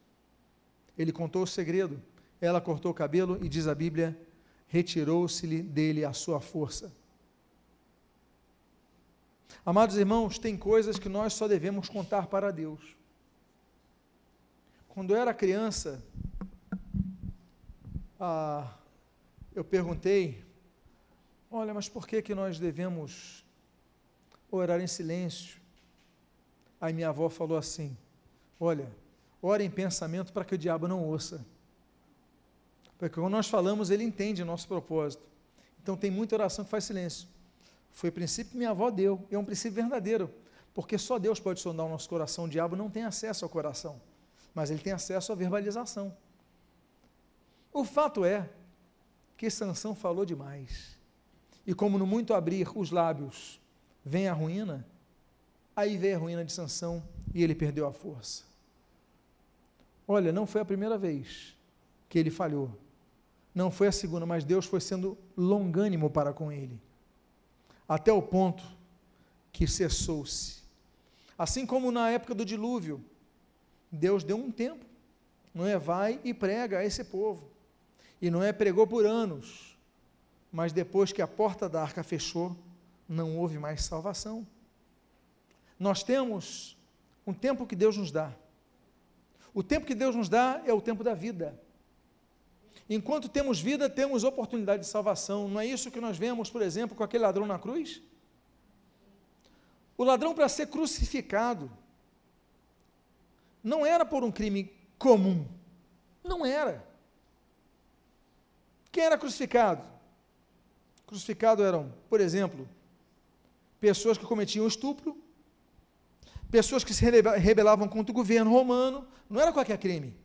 Ele contou o segredo. Ela cortou o cabelo e diz a Bíblia: retirou-se-lhe dele a sua força. Amados irmãos, tem coisas que nós só devemos contar para Deus. Quando eu era criança, ah, eu perguntei: olha, mas por que, que nós devemos orar em silêncio? Aí minha avó falou assim: olha, ora em pensamento para que o diabo não ouça. Porque quando nós falamos, ele entende o nosso propósito. Então tem muita oração que faz silêncio. Foi o princípio que minha avó deu, e é um princípio verdadeiro, porque só Deus pode sondar o nosso coração, o diabo não tem acesso ao coração, mas ele tem acesso à verbalização. O fato é que Sansão falou demais, e como no muito abrir os lábios vem a ruína, aí veio a ruína de Sansão e ele perdeu a força. Olha, não foi a primeira vez que ele falhou, não foi a segunda, mas Deus foi sendo longânimo para com ele até o ponto que cessou-se. Assim como na época do dilúvio, Deus deu um tempo. Noé vai e prega a esse povo. E Noé pregou por anos. Mas depois que a porta da arca fechou, não houve mais salvação. Nós temos um tempo que Deus nos dá. O tempo que Deus nos dá é o tempo da vida. Enquanto temos vida, temos oportunidade de salvação. Não é isso que nós vemos, por exemplo, com aquele ladrão na cruz? O ladrão, para ser crucificado, não era por um crime comum. Não era. Quem era crucificado? Crucificado eram, por exemplo, pessoas que cometiam estupro, pessoas que se rebelavam contra o governo romano, não era qualquer crime.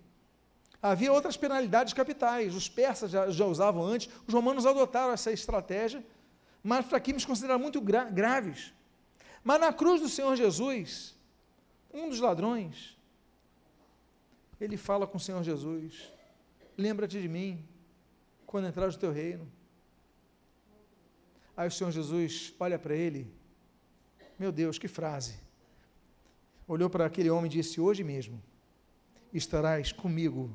Havia outras penalidades capitais, os persas já, já usavam antes, os romanos adotaram essa estratégia, mas para crimes considerados muito gra graves. Mas na cruz do Senhor Jesus, um dos ladrões, ele fala com o Senhor Jesus: Lembra-te de mim quando entrar no teu reino. Aí o Senhor Jesus olha para ele, meu Deus, que frase. Olhou para aquele homem e disse: Hoje mesmo estarás comigo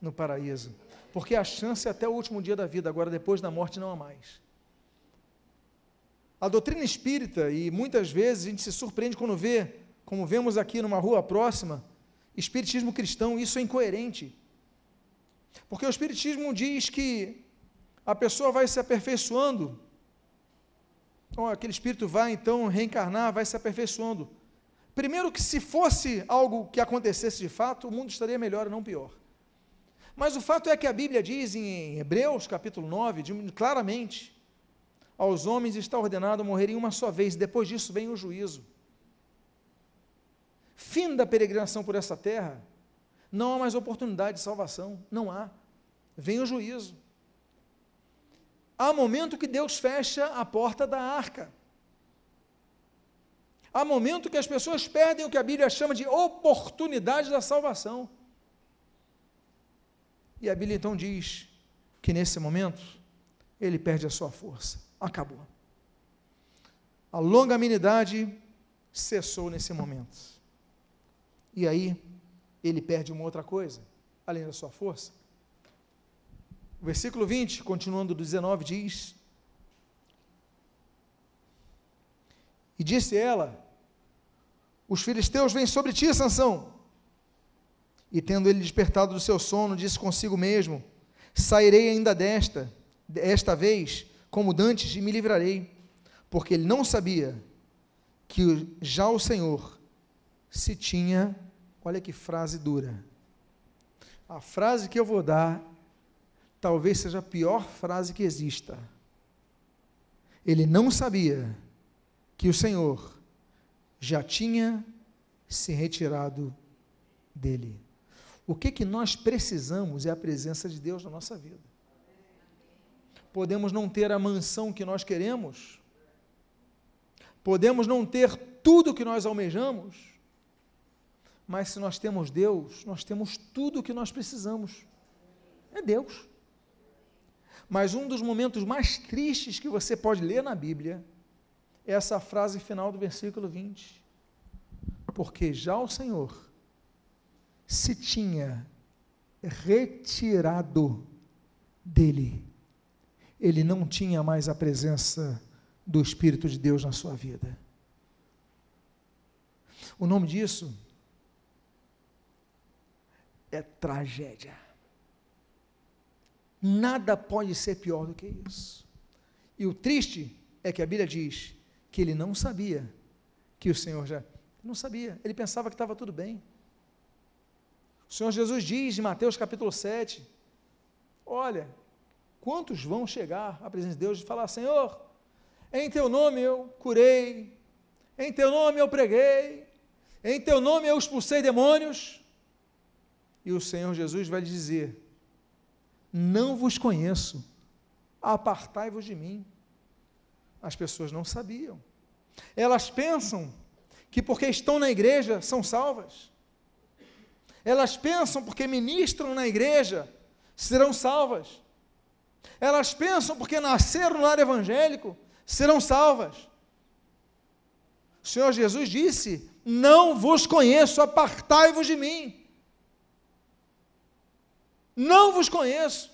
no paraíso. Porque a chance é até o último dia da vida, agora depois da morte não há mais. A doutrina espírita, e muitas vezes a gente se surpreende quando vê, como vemos aqui numa rua próxima, espiritismo cristão, isso é incoerente. Porque o espiritismo diz que a pessoa vai se aperfeiçoando, ou aquele espírito vai então reencarnar, vai se aperfeiçoando. Primeiro que se fosse algo que acontecesse de fato, o mundo estaria melhor e não pior. Mas o fato é que a Bíblia diz em Hebreus capítulo 9, claramente, aos homens está ordenado morrerem uma só vez, depois disso vem o juízo. Fim da peregrinação por essa terra, não há mais oportunidade de salvação, não há. Vem o juízo. Há momento que Deus fecha a porta da arca. Há momento que as pessoas perdem o que a Bíblia chama de oportunidade da salvação. E a Bíblia então diz que nesse momento ele perde a sua força. Acabou. A longanimidade cessou nesse momento. E aí ele perde uma outra coisa, além da sua força. O versículo 20, continuando do 19, diz: E disse ela: Os filisteus vêm sobre ti, Sansão. E tendo ele despertado do seu sono, disse consigo mesmo: Sairei ainda desta, esta vez, como dantes, e me livrarei. Porque ele não sabia que já o Senhor se tinha, olha que frase dura. A frase que eu vou dar talvez seja a pior frase que exista. Ele não sabia que o Senhor já tinha se retirado dele. O que, que nós precisamos é a presença de Deus na nossa vida. Podemos não ter a mansão que nós queremos, podemos não ter tudo que nós almejamos, mas se nós temos Deus, nós temos tudo o que nós precisamos. É Deus. Mas um dos momentos mais tristes que você pode ler na Bíblia é essa frase final do versículo 20. Porque já o Senhor se tinha retirado dele, ele não tinha mais a presença do Espírito de Deus na sua vida. O nome disso é tragédia. Nada pode ser pior do que isso. E o triste é que a Bíblia diz que ele não sabia que o Senhor já. Não sabia, ele pensava que estava tudo bem. O Senhor Jesus diz em Mateus capítulo 7: Olha, quantos vão chegar à presença de Deus e falar: Senhor, em teu nome eu curei, em teu nome eu preguei, em teu nome eu expulsei demônios. E o Senhor Jesus vai dizer: não vos conheço, apartai-vos de mim. As pessoas não sabiam. Elas pensam que porque estão na igreja são salvas. Elas pensam porque ministram na igreja serão salvas. Elas pensam porque nasceram no lar evangélico serão salvas. O Senhor Jesus disse: Não vos conheço, apartai-vos de mim não vos conheço.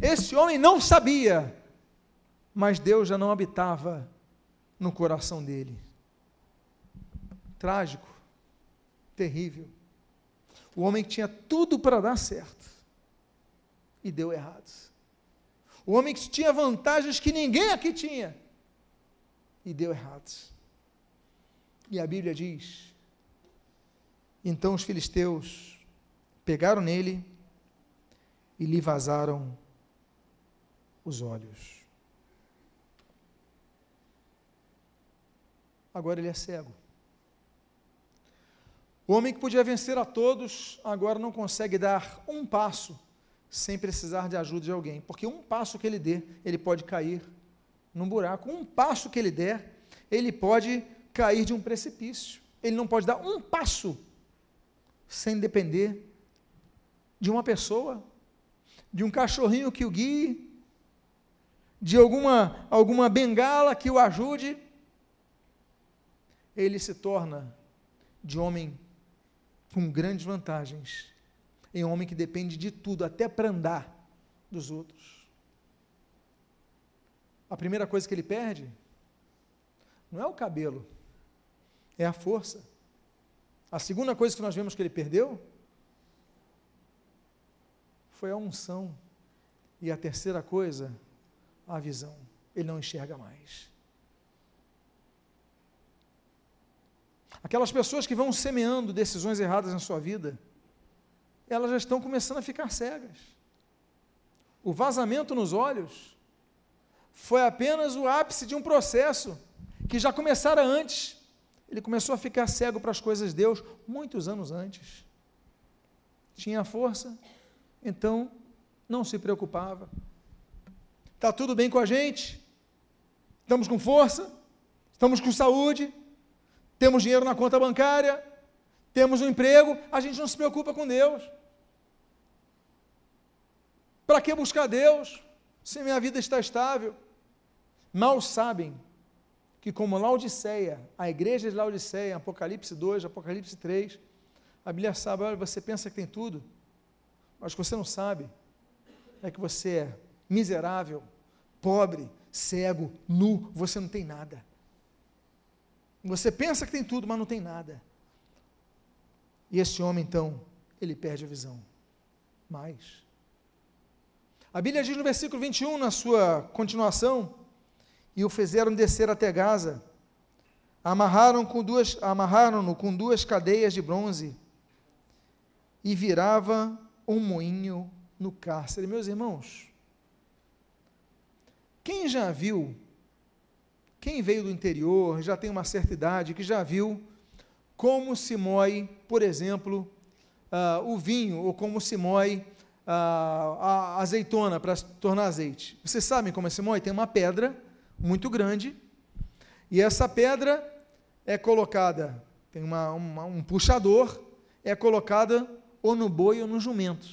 Esse homem não sabia, mas Deus já não habitava no coração dele. Trágico, terrível. O homem que tinha tudo para dar certo e deu errado. O homem que tinha vantagens que ninguém aqui tinha e deu errado. E a Bíblia diz: então os filisteus pegaram nele e lhe vazaram os olhos. Agora ele é cego. O homem que podia vencer a todos, agora não consegue dar um passo sem precisar de ajuda de alguém, porque um passo que ele dê, ele pode cair num buraco. Um passo que ele der, ele pode cair de um precipício. Ele não pode dar um passo sem depender de uma pessoa de um cachorrinho que o guie, de alguma, alguma bengala que o ajude, ele se torna de homem com grandes vantagens, em um homem que depende de tudo, até para andar dos outros. A primeira coisa que ele perde não é o cabelo, é a força. A segunda coisa que nós vemos que ele perdeu foi a unção. E a terceira coisa, a visão. Ele não enxerga mais. Aquelas pessoas que vão semeando decisões erradas na sua vida, elas já estão começando a ficar cegas. O vazamento nos olhos foi apenas o ápice de um processo que já começara antes. Ele começou a ficar cego para as coisas de Deus muitos anos antes. Tinha força, então não se preocupava. Está tudo bem com a gente? Estamos com força? Estamos com saúde? Temos dinheiro na conta bancária? Temos um emprego? A gente não se preocupa com Deus. Para que buscar Deus se minha vida está estável? Mal sabem que, como Laodiceia, a igreja de Laodiceia, Apocalipse 2, Apocalipse 3, a Bíblia sabe: olha, você pensa que tem tudo, mas o que você não sabe é que você é miserável, pobre, cego, nu, você não tem nada. Você pensa que tem tudo, mas não tem nada. E esse homem, então, ele perde a visão. Mas, a Bíblia diz no versículo 21, na sua continuação, e o fizeram descer até Gaza, amarraram com duas, amarraram-no com duas cadeias de bronze, e virava um moinho no cárcere. Meus irmãos, quem já viu, quem veio do interior, já tem uma certa idade, que já viu como se moe, por exemplo, uh, o vinho, ou como se moe uh, a azeitona para tornar azeite. Vocês sabem como se moe? Tem uma pedra muito grande, e essa pedra é colocada, tem uma, uma, um puxador, é colocada ou no boi ou no jumento.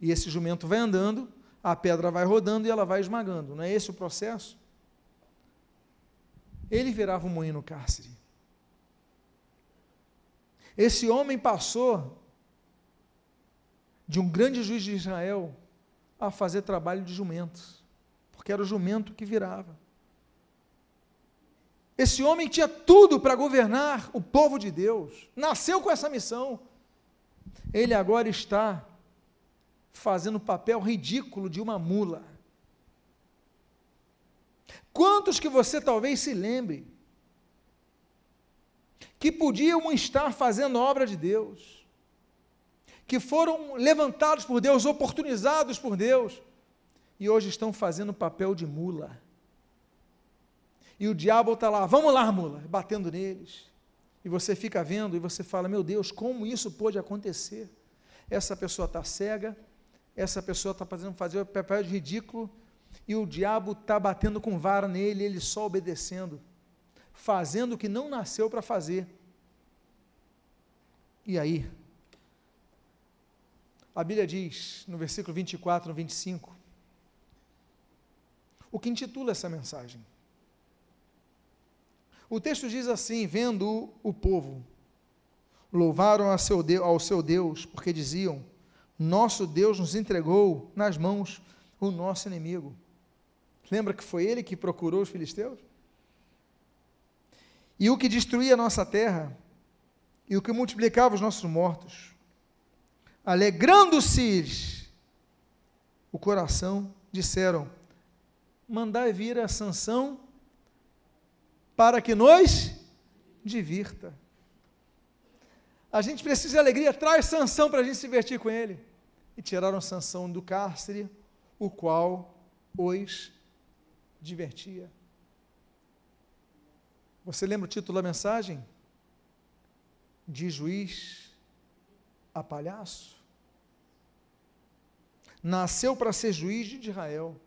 E esse jumento vai andando, a pedra vai rodando e ela vai esmagando. Não é esse o processo? Ele virava um moinho no cárcere. Esse homem passou de um grande juiz de Israel a fazer trabalho de jumento, porque era o jumento que virava. Esse homem tinha tudo para governar o povo de Deus, nasceu com essa missão. Ele agora está fazendo o papel ridículo de uma mula. Quantos que você talvez se lembre que podiam estar fazendo a obra de Deus, que foram levantados por Deus, oportunizados por Deus, e hoje estão fazendo papel de mula. E o diabo está lá, vamos lá, mula, batendo neles. E você fica vendo e você fala: Meu Deus, como isso pode acontecer? Essa pessoa está cega, essa pessoa está fazendo fazer papel de ridículo, e o diabo está batendo com vara nele, ele só obedecendo, fazendo o que não nasceu para fazer. E aí? A Bíblia diz, no versículo 24, no 25, o que intitula essa mensagem. O texto diz assim: Vendo o povo, louvaram ao seu Deus, porque diziam: Nosso Deus nos entregou nas mãos o nosso inimigo. Lembra que foi ele que procurou os filisteus? E o que destruía a nossa terra, e o que multiplicava os nossos mortos, alegrando-se o coração, disseram: Mandai vir a Sansão para que nos divirta. A gente precisa de alegria, traz Sansão para a gente se divertir com ele. E tiraram Sansão do cárcere, o qual os divertia. Você lembra o título da mensagem? De juiz a palhaço? Nasceu para ser juiz de Israel,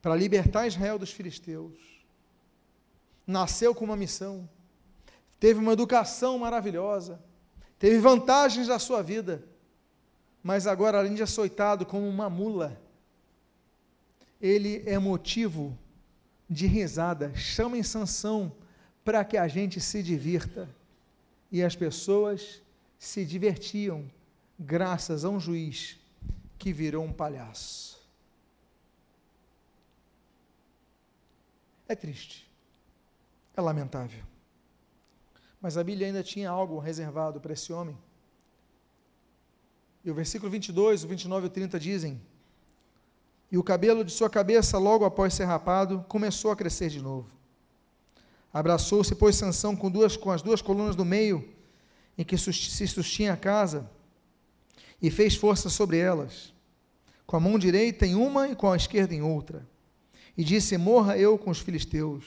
para libertar Israel dos filisteus. Nasceu com uma missão, teve uma educação maravilhosa, teve vantagens da sua vida, mas agora, além de açoitado como uma mula, ele é motivo de risada. Chamem Sansão para que a gente se divirta. E as pessoas se divertiam graças a um juiz que virou um palhaço. É triste. É lamentável. Mas a Bíblia ainda tinha algo reservado para esse homem. E o versículo 22, o 29 e o 30 dizem: e o cabelo de sua cabeça, logo após ser rapado, começou a crescer de novo. Abraçou-se, pois, Sansão com, duas, com as duas colunas do meio, em que se sustinha a casa, e fez força sobre elas, com a mão direita em uma e com a esquerda em outra. e disse: Morra eu com os filisteus.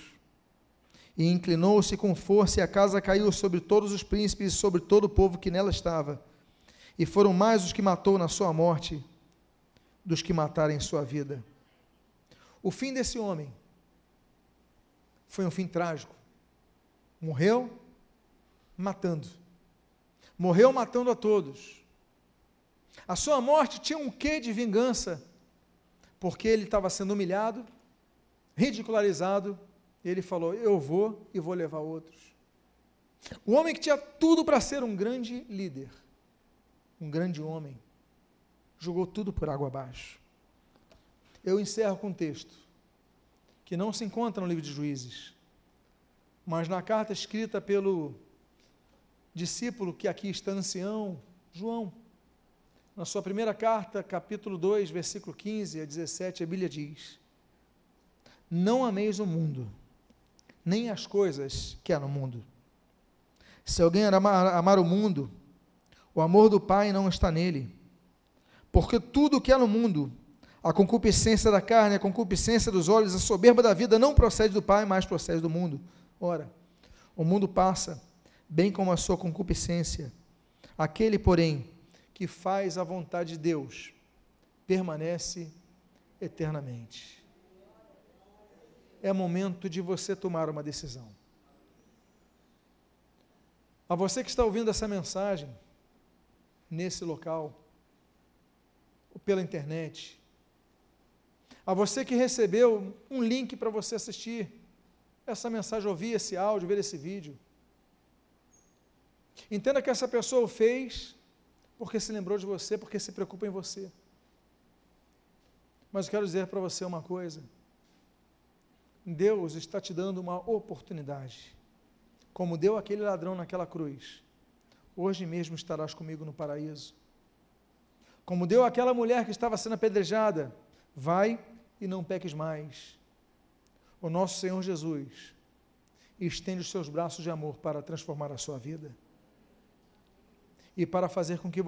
E inclinou-se com força, e a casa caiu sobre todos os príncipes e sobre todo o povo que nela estava. E foram mais os que matou na sua morte dos que mataram em sua vida. O fim desse homem foi um fim trágico. Morreu matando. Morreu matando a todos. A sua morte tinha um quê de vingança, porque ele estava sendo humilhado, ridicularizado, e ele falou: Eu vou e vou levar outros. O homem que tinha tudo para ser um grande líder, um grande homem, jogou tudo por água abaixo. Eu encerro com um texto que não se encontra no livro de Juízes, mas na carta escrita pelo discípulo que aqui está ancião, João. Na sua primeira carta, capítulo 2, versículo 15 a 17, a Bíblia diz: Não ameis o mundo, nem as coisas que há no mundo. Se alguém amar, amar o mundo, o amor do Pai não está nele. Porque tudo o que há no mundo, a concupiscência da carne, a concupiscência dos olhos, a soberba da vida, não procede do Pai, mas procede do mundo. Ora, o mundo passa, bem como a sua concupiscência. Aquele, porém, que faz a vontade de Deus, permanece eternamente. É momento de você tomar uma decisão. A você que está ouvindo essa mensagem, nesse local, pela internet, a você que recebeu um link para você assistir essa mensagem, ouvir esse áudio, ver esse vídeo. Entenda que essa pessoa o fez porque se lembrou de você, porque se preocupa em você. Mas eu quero dizer para você uma coisa. Deus está te dando uma oportunidade. Como deu aquele ladrão naquela cruz. Hoje mesmo estarás comigo no paraíso. Como deu aquela mulher que estava sendo apedrejada. Vai e não peques mais o nosso Senhor Jesus estende os seus braços de amor para transformar a sua vida e para fazer com que você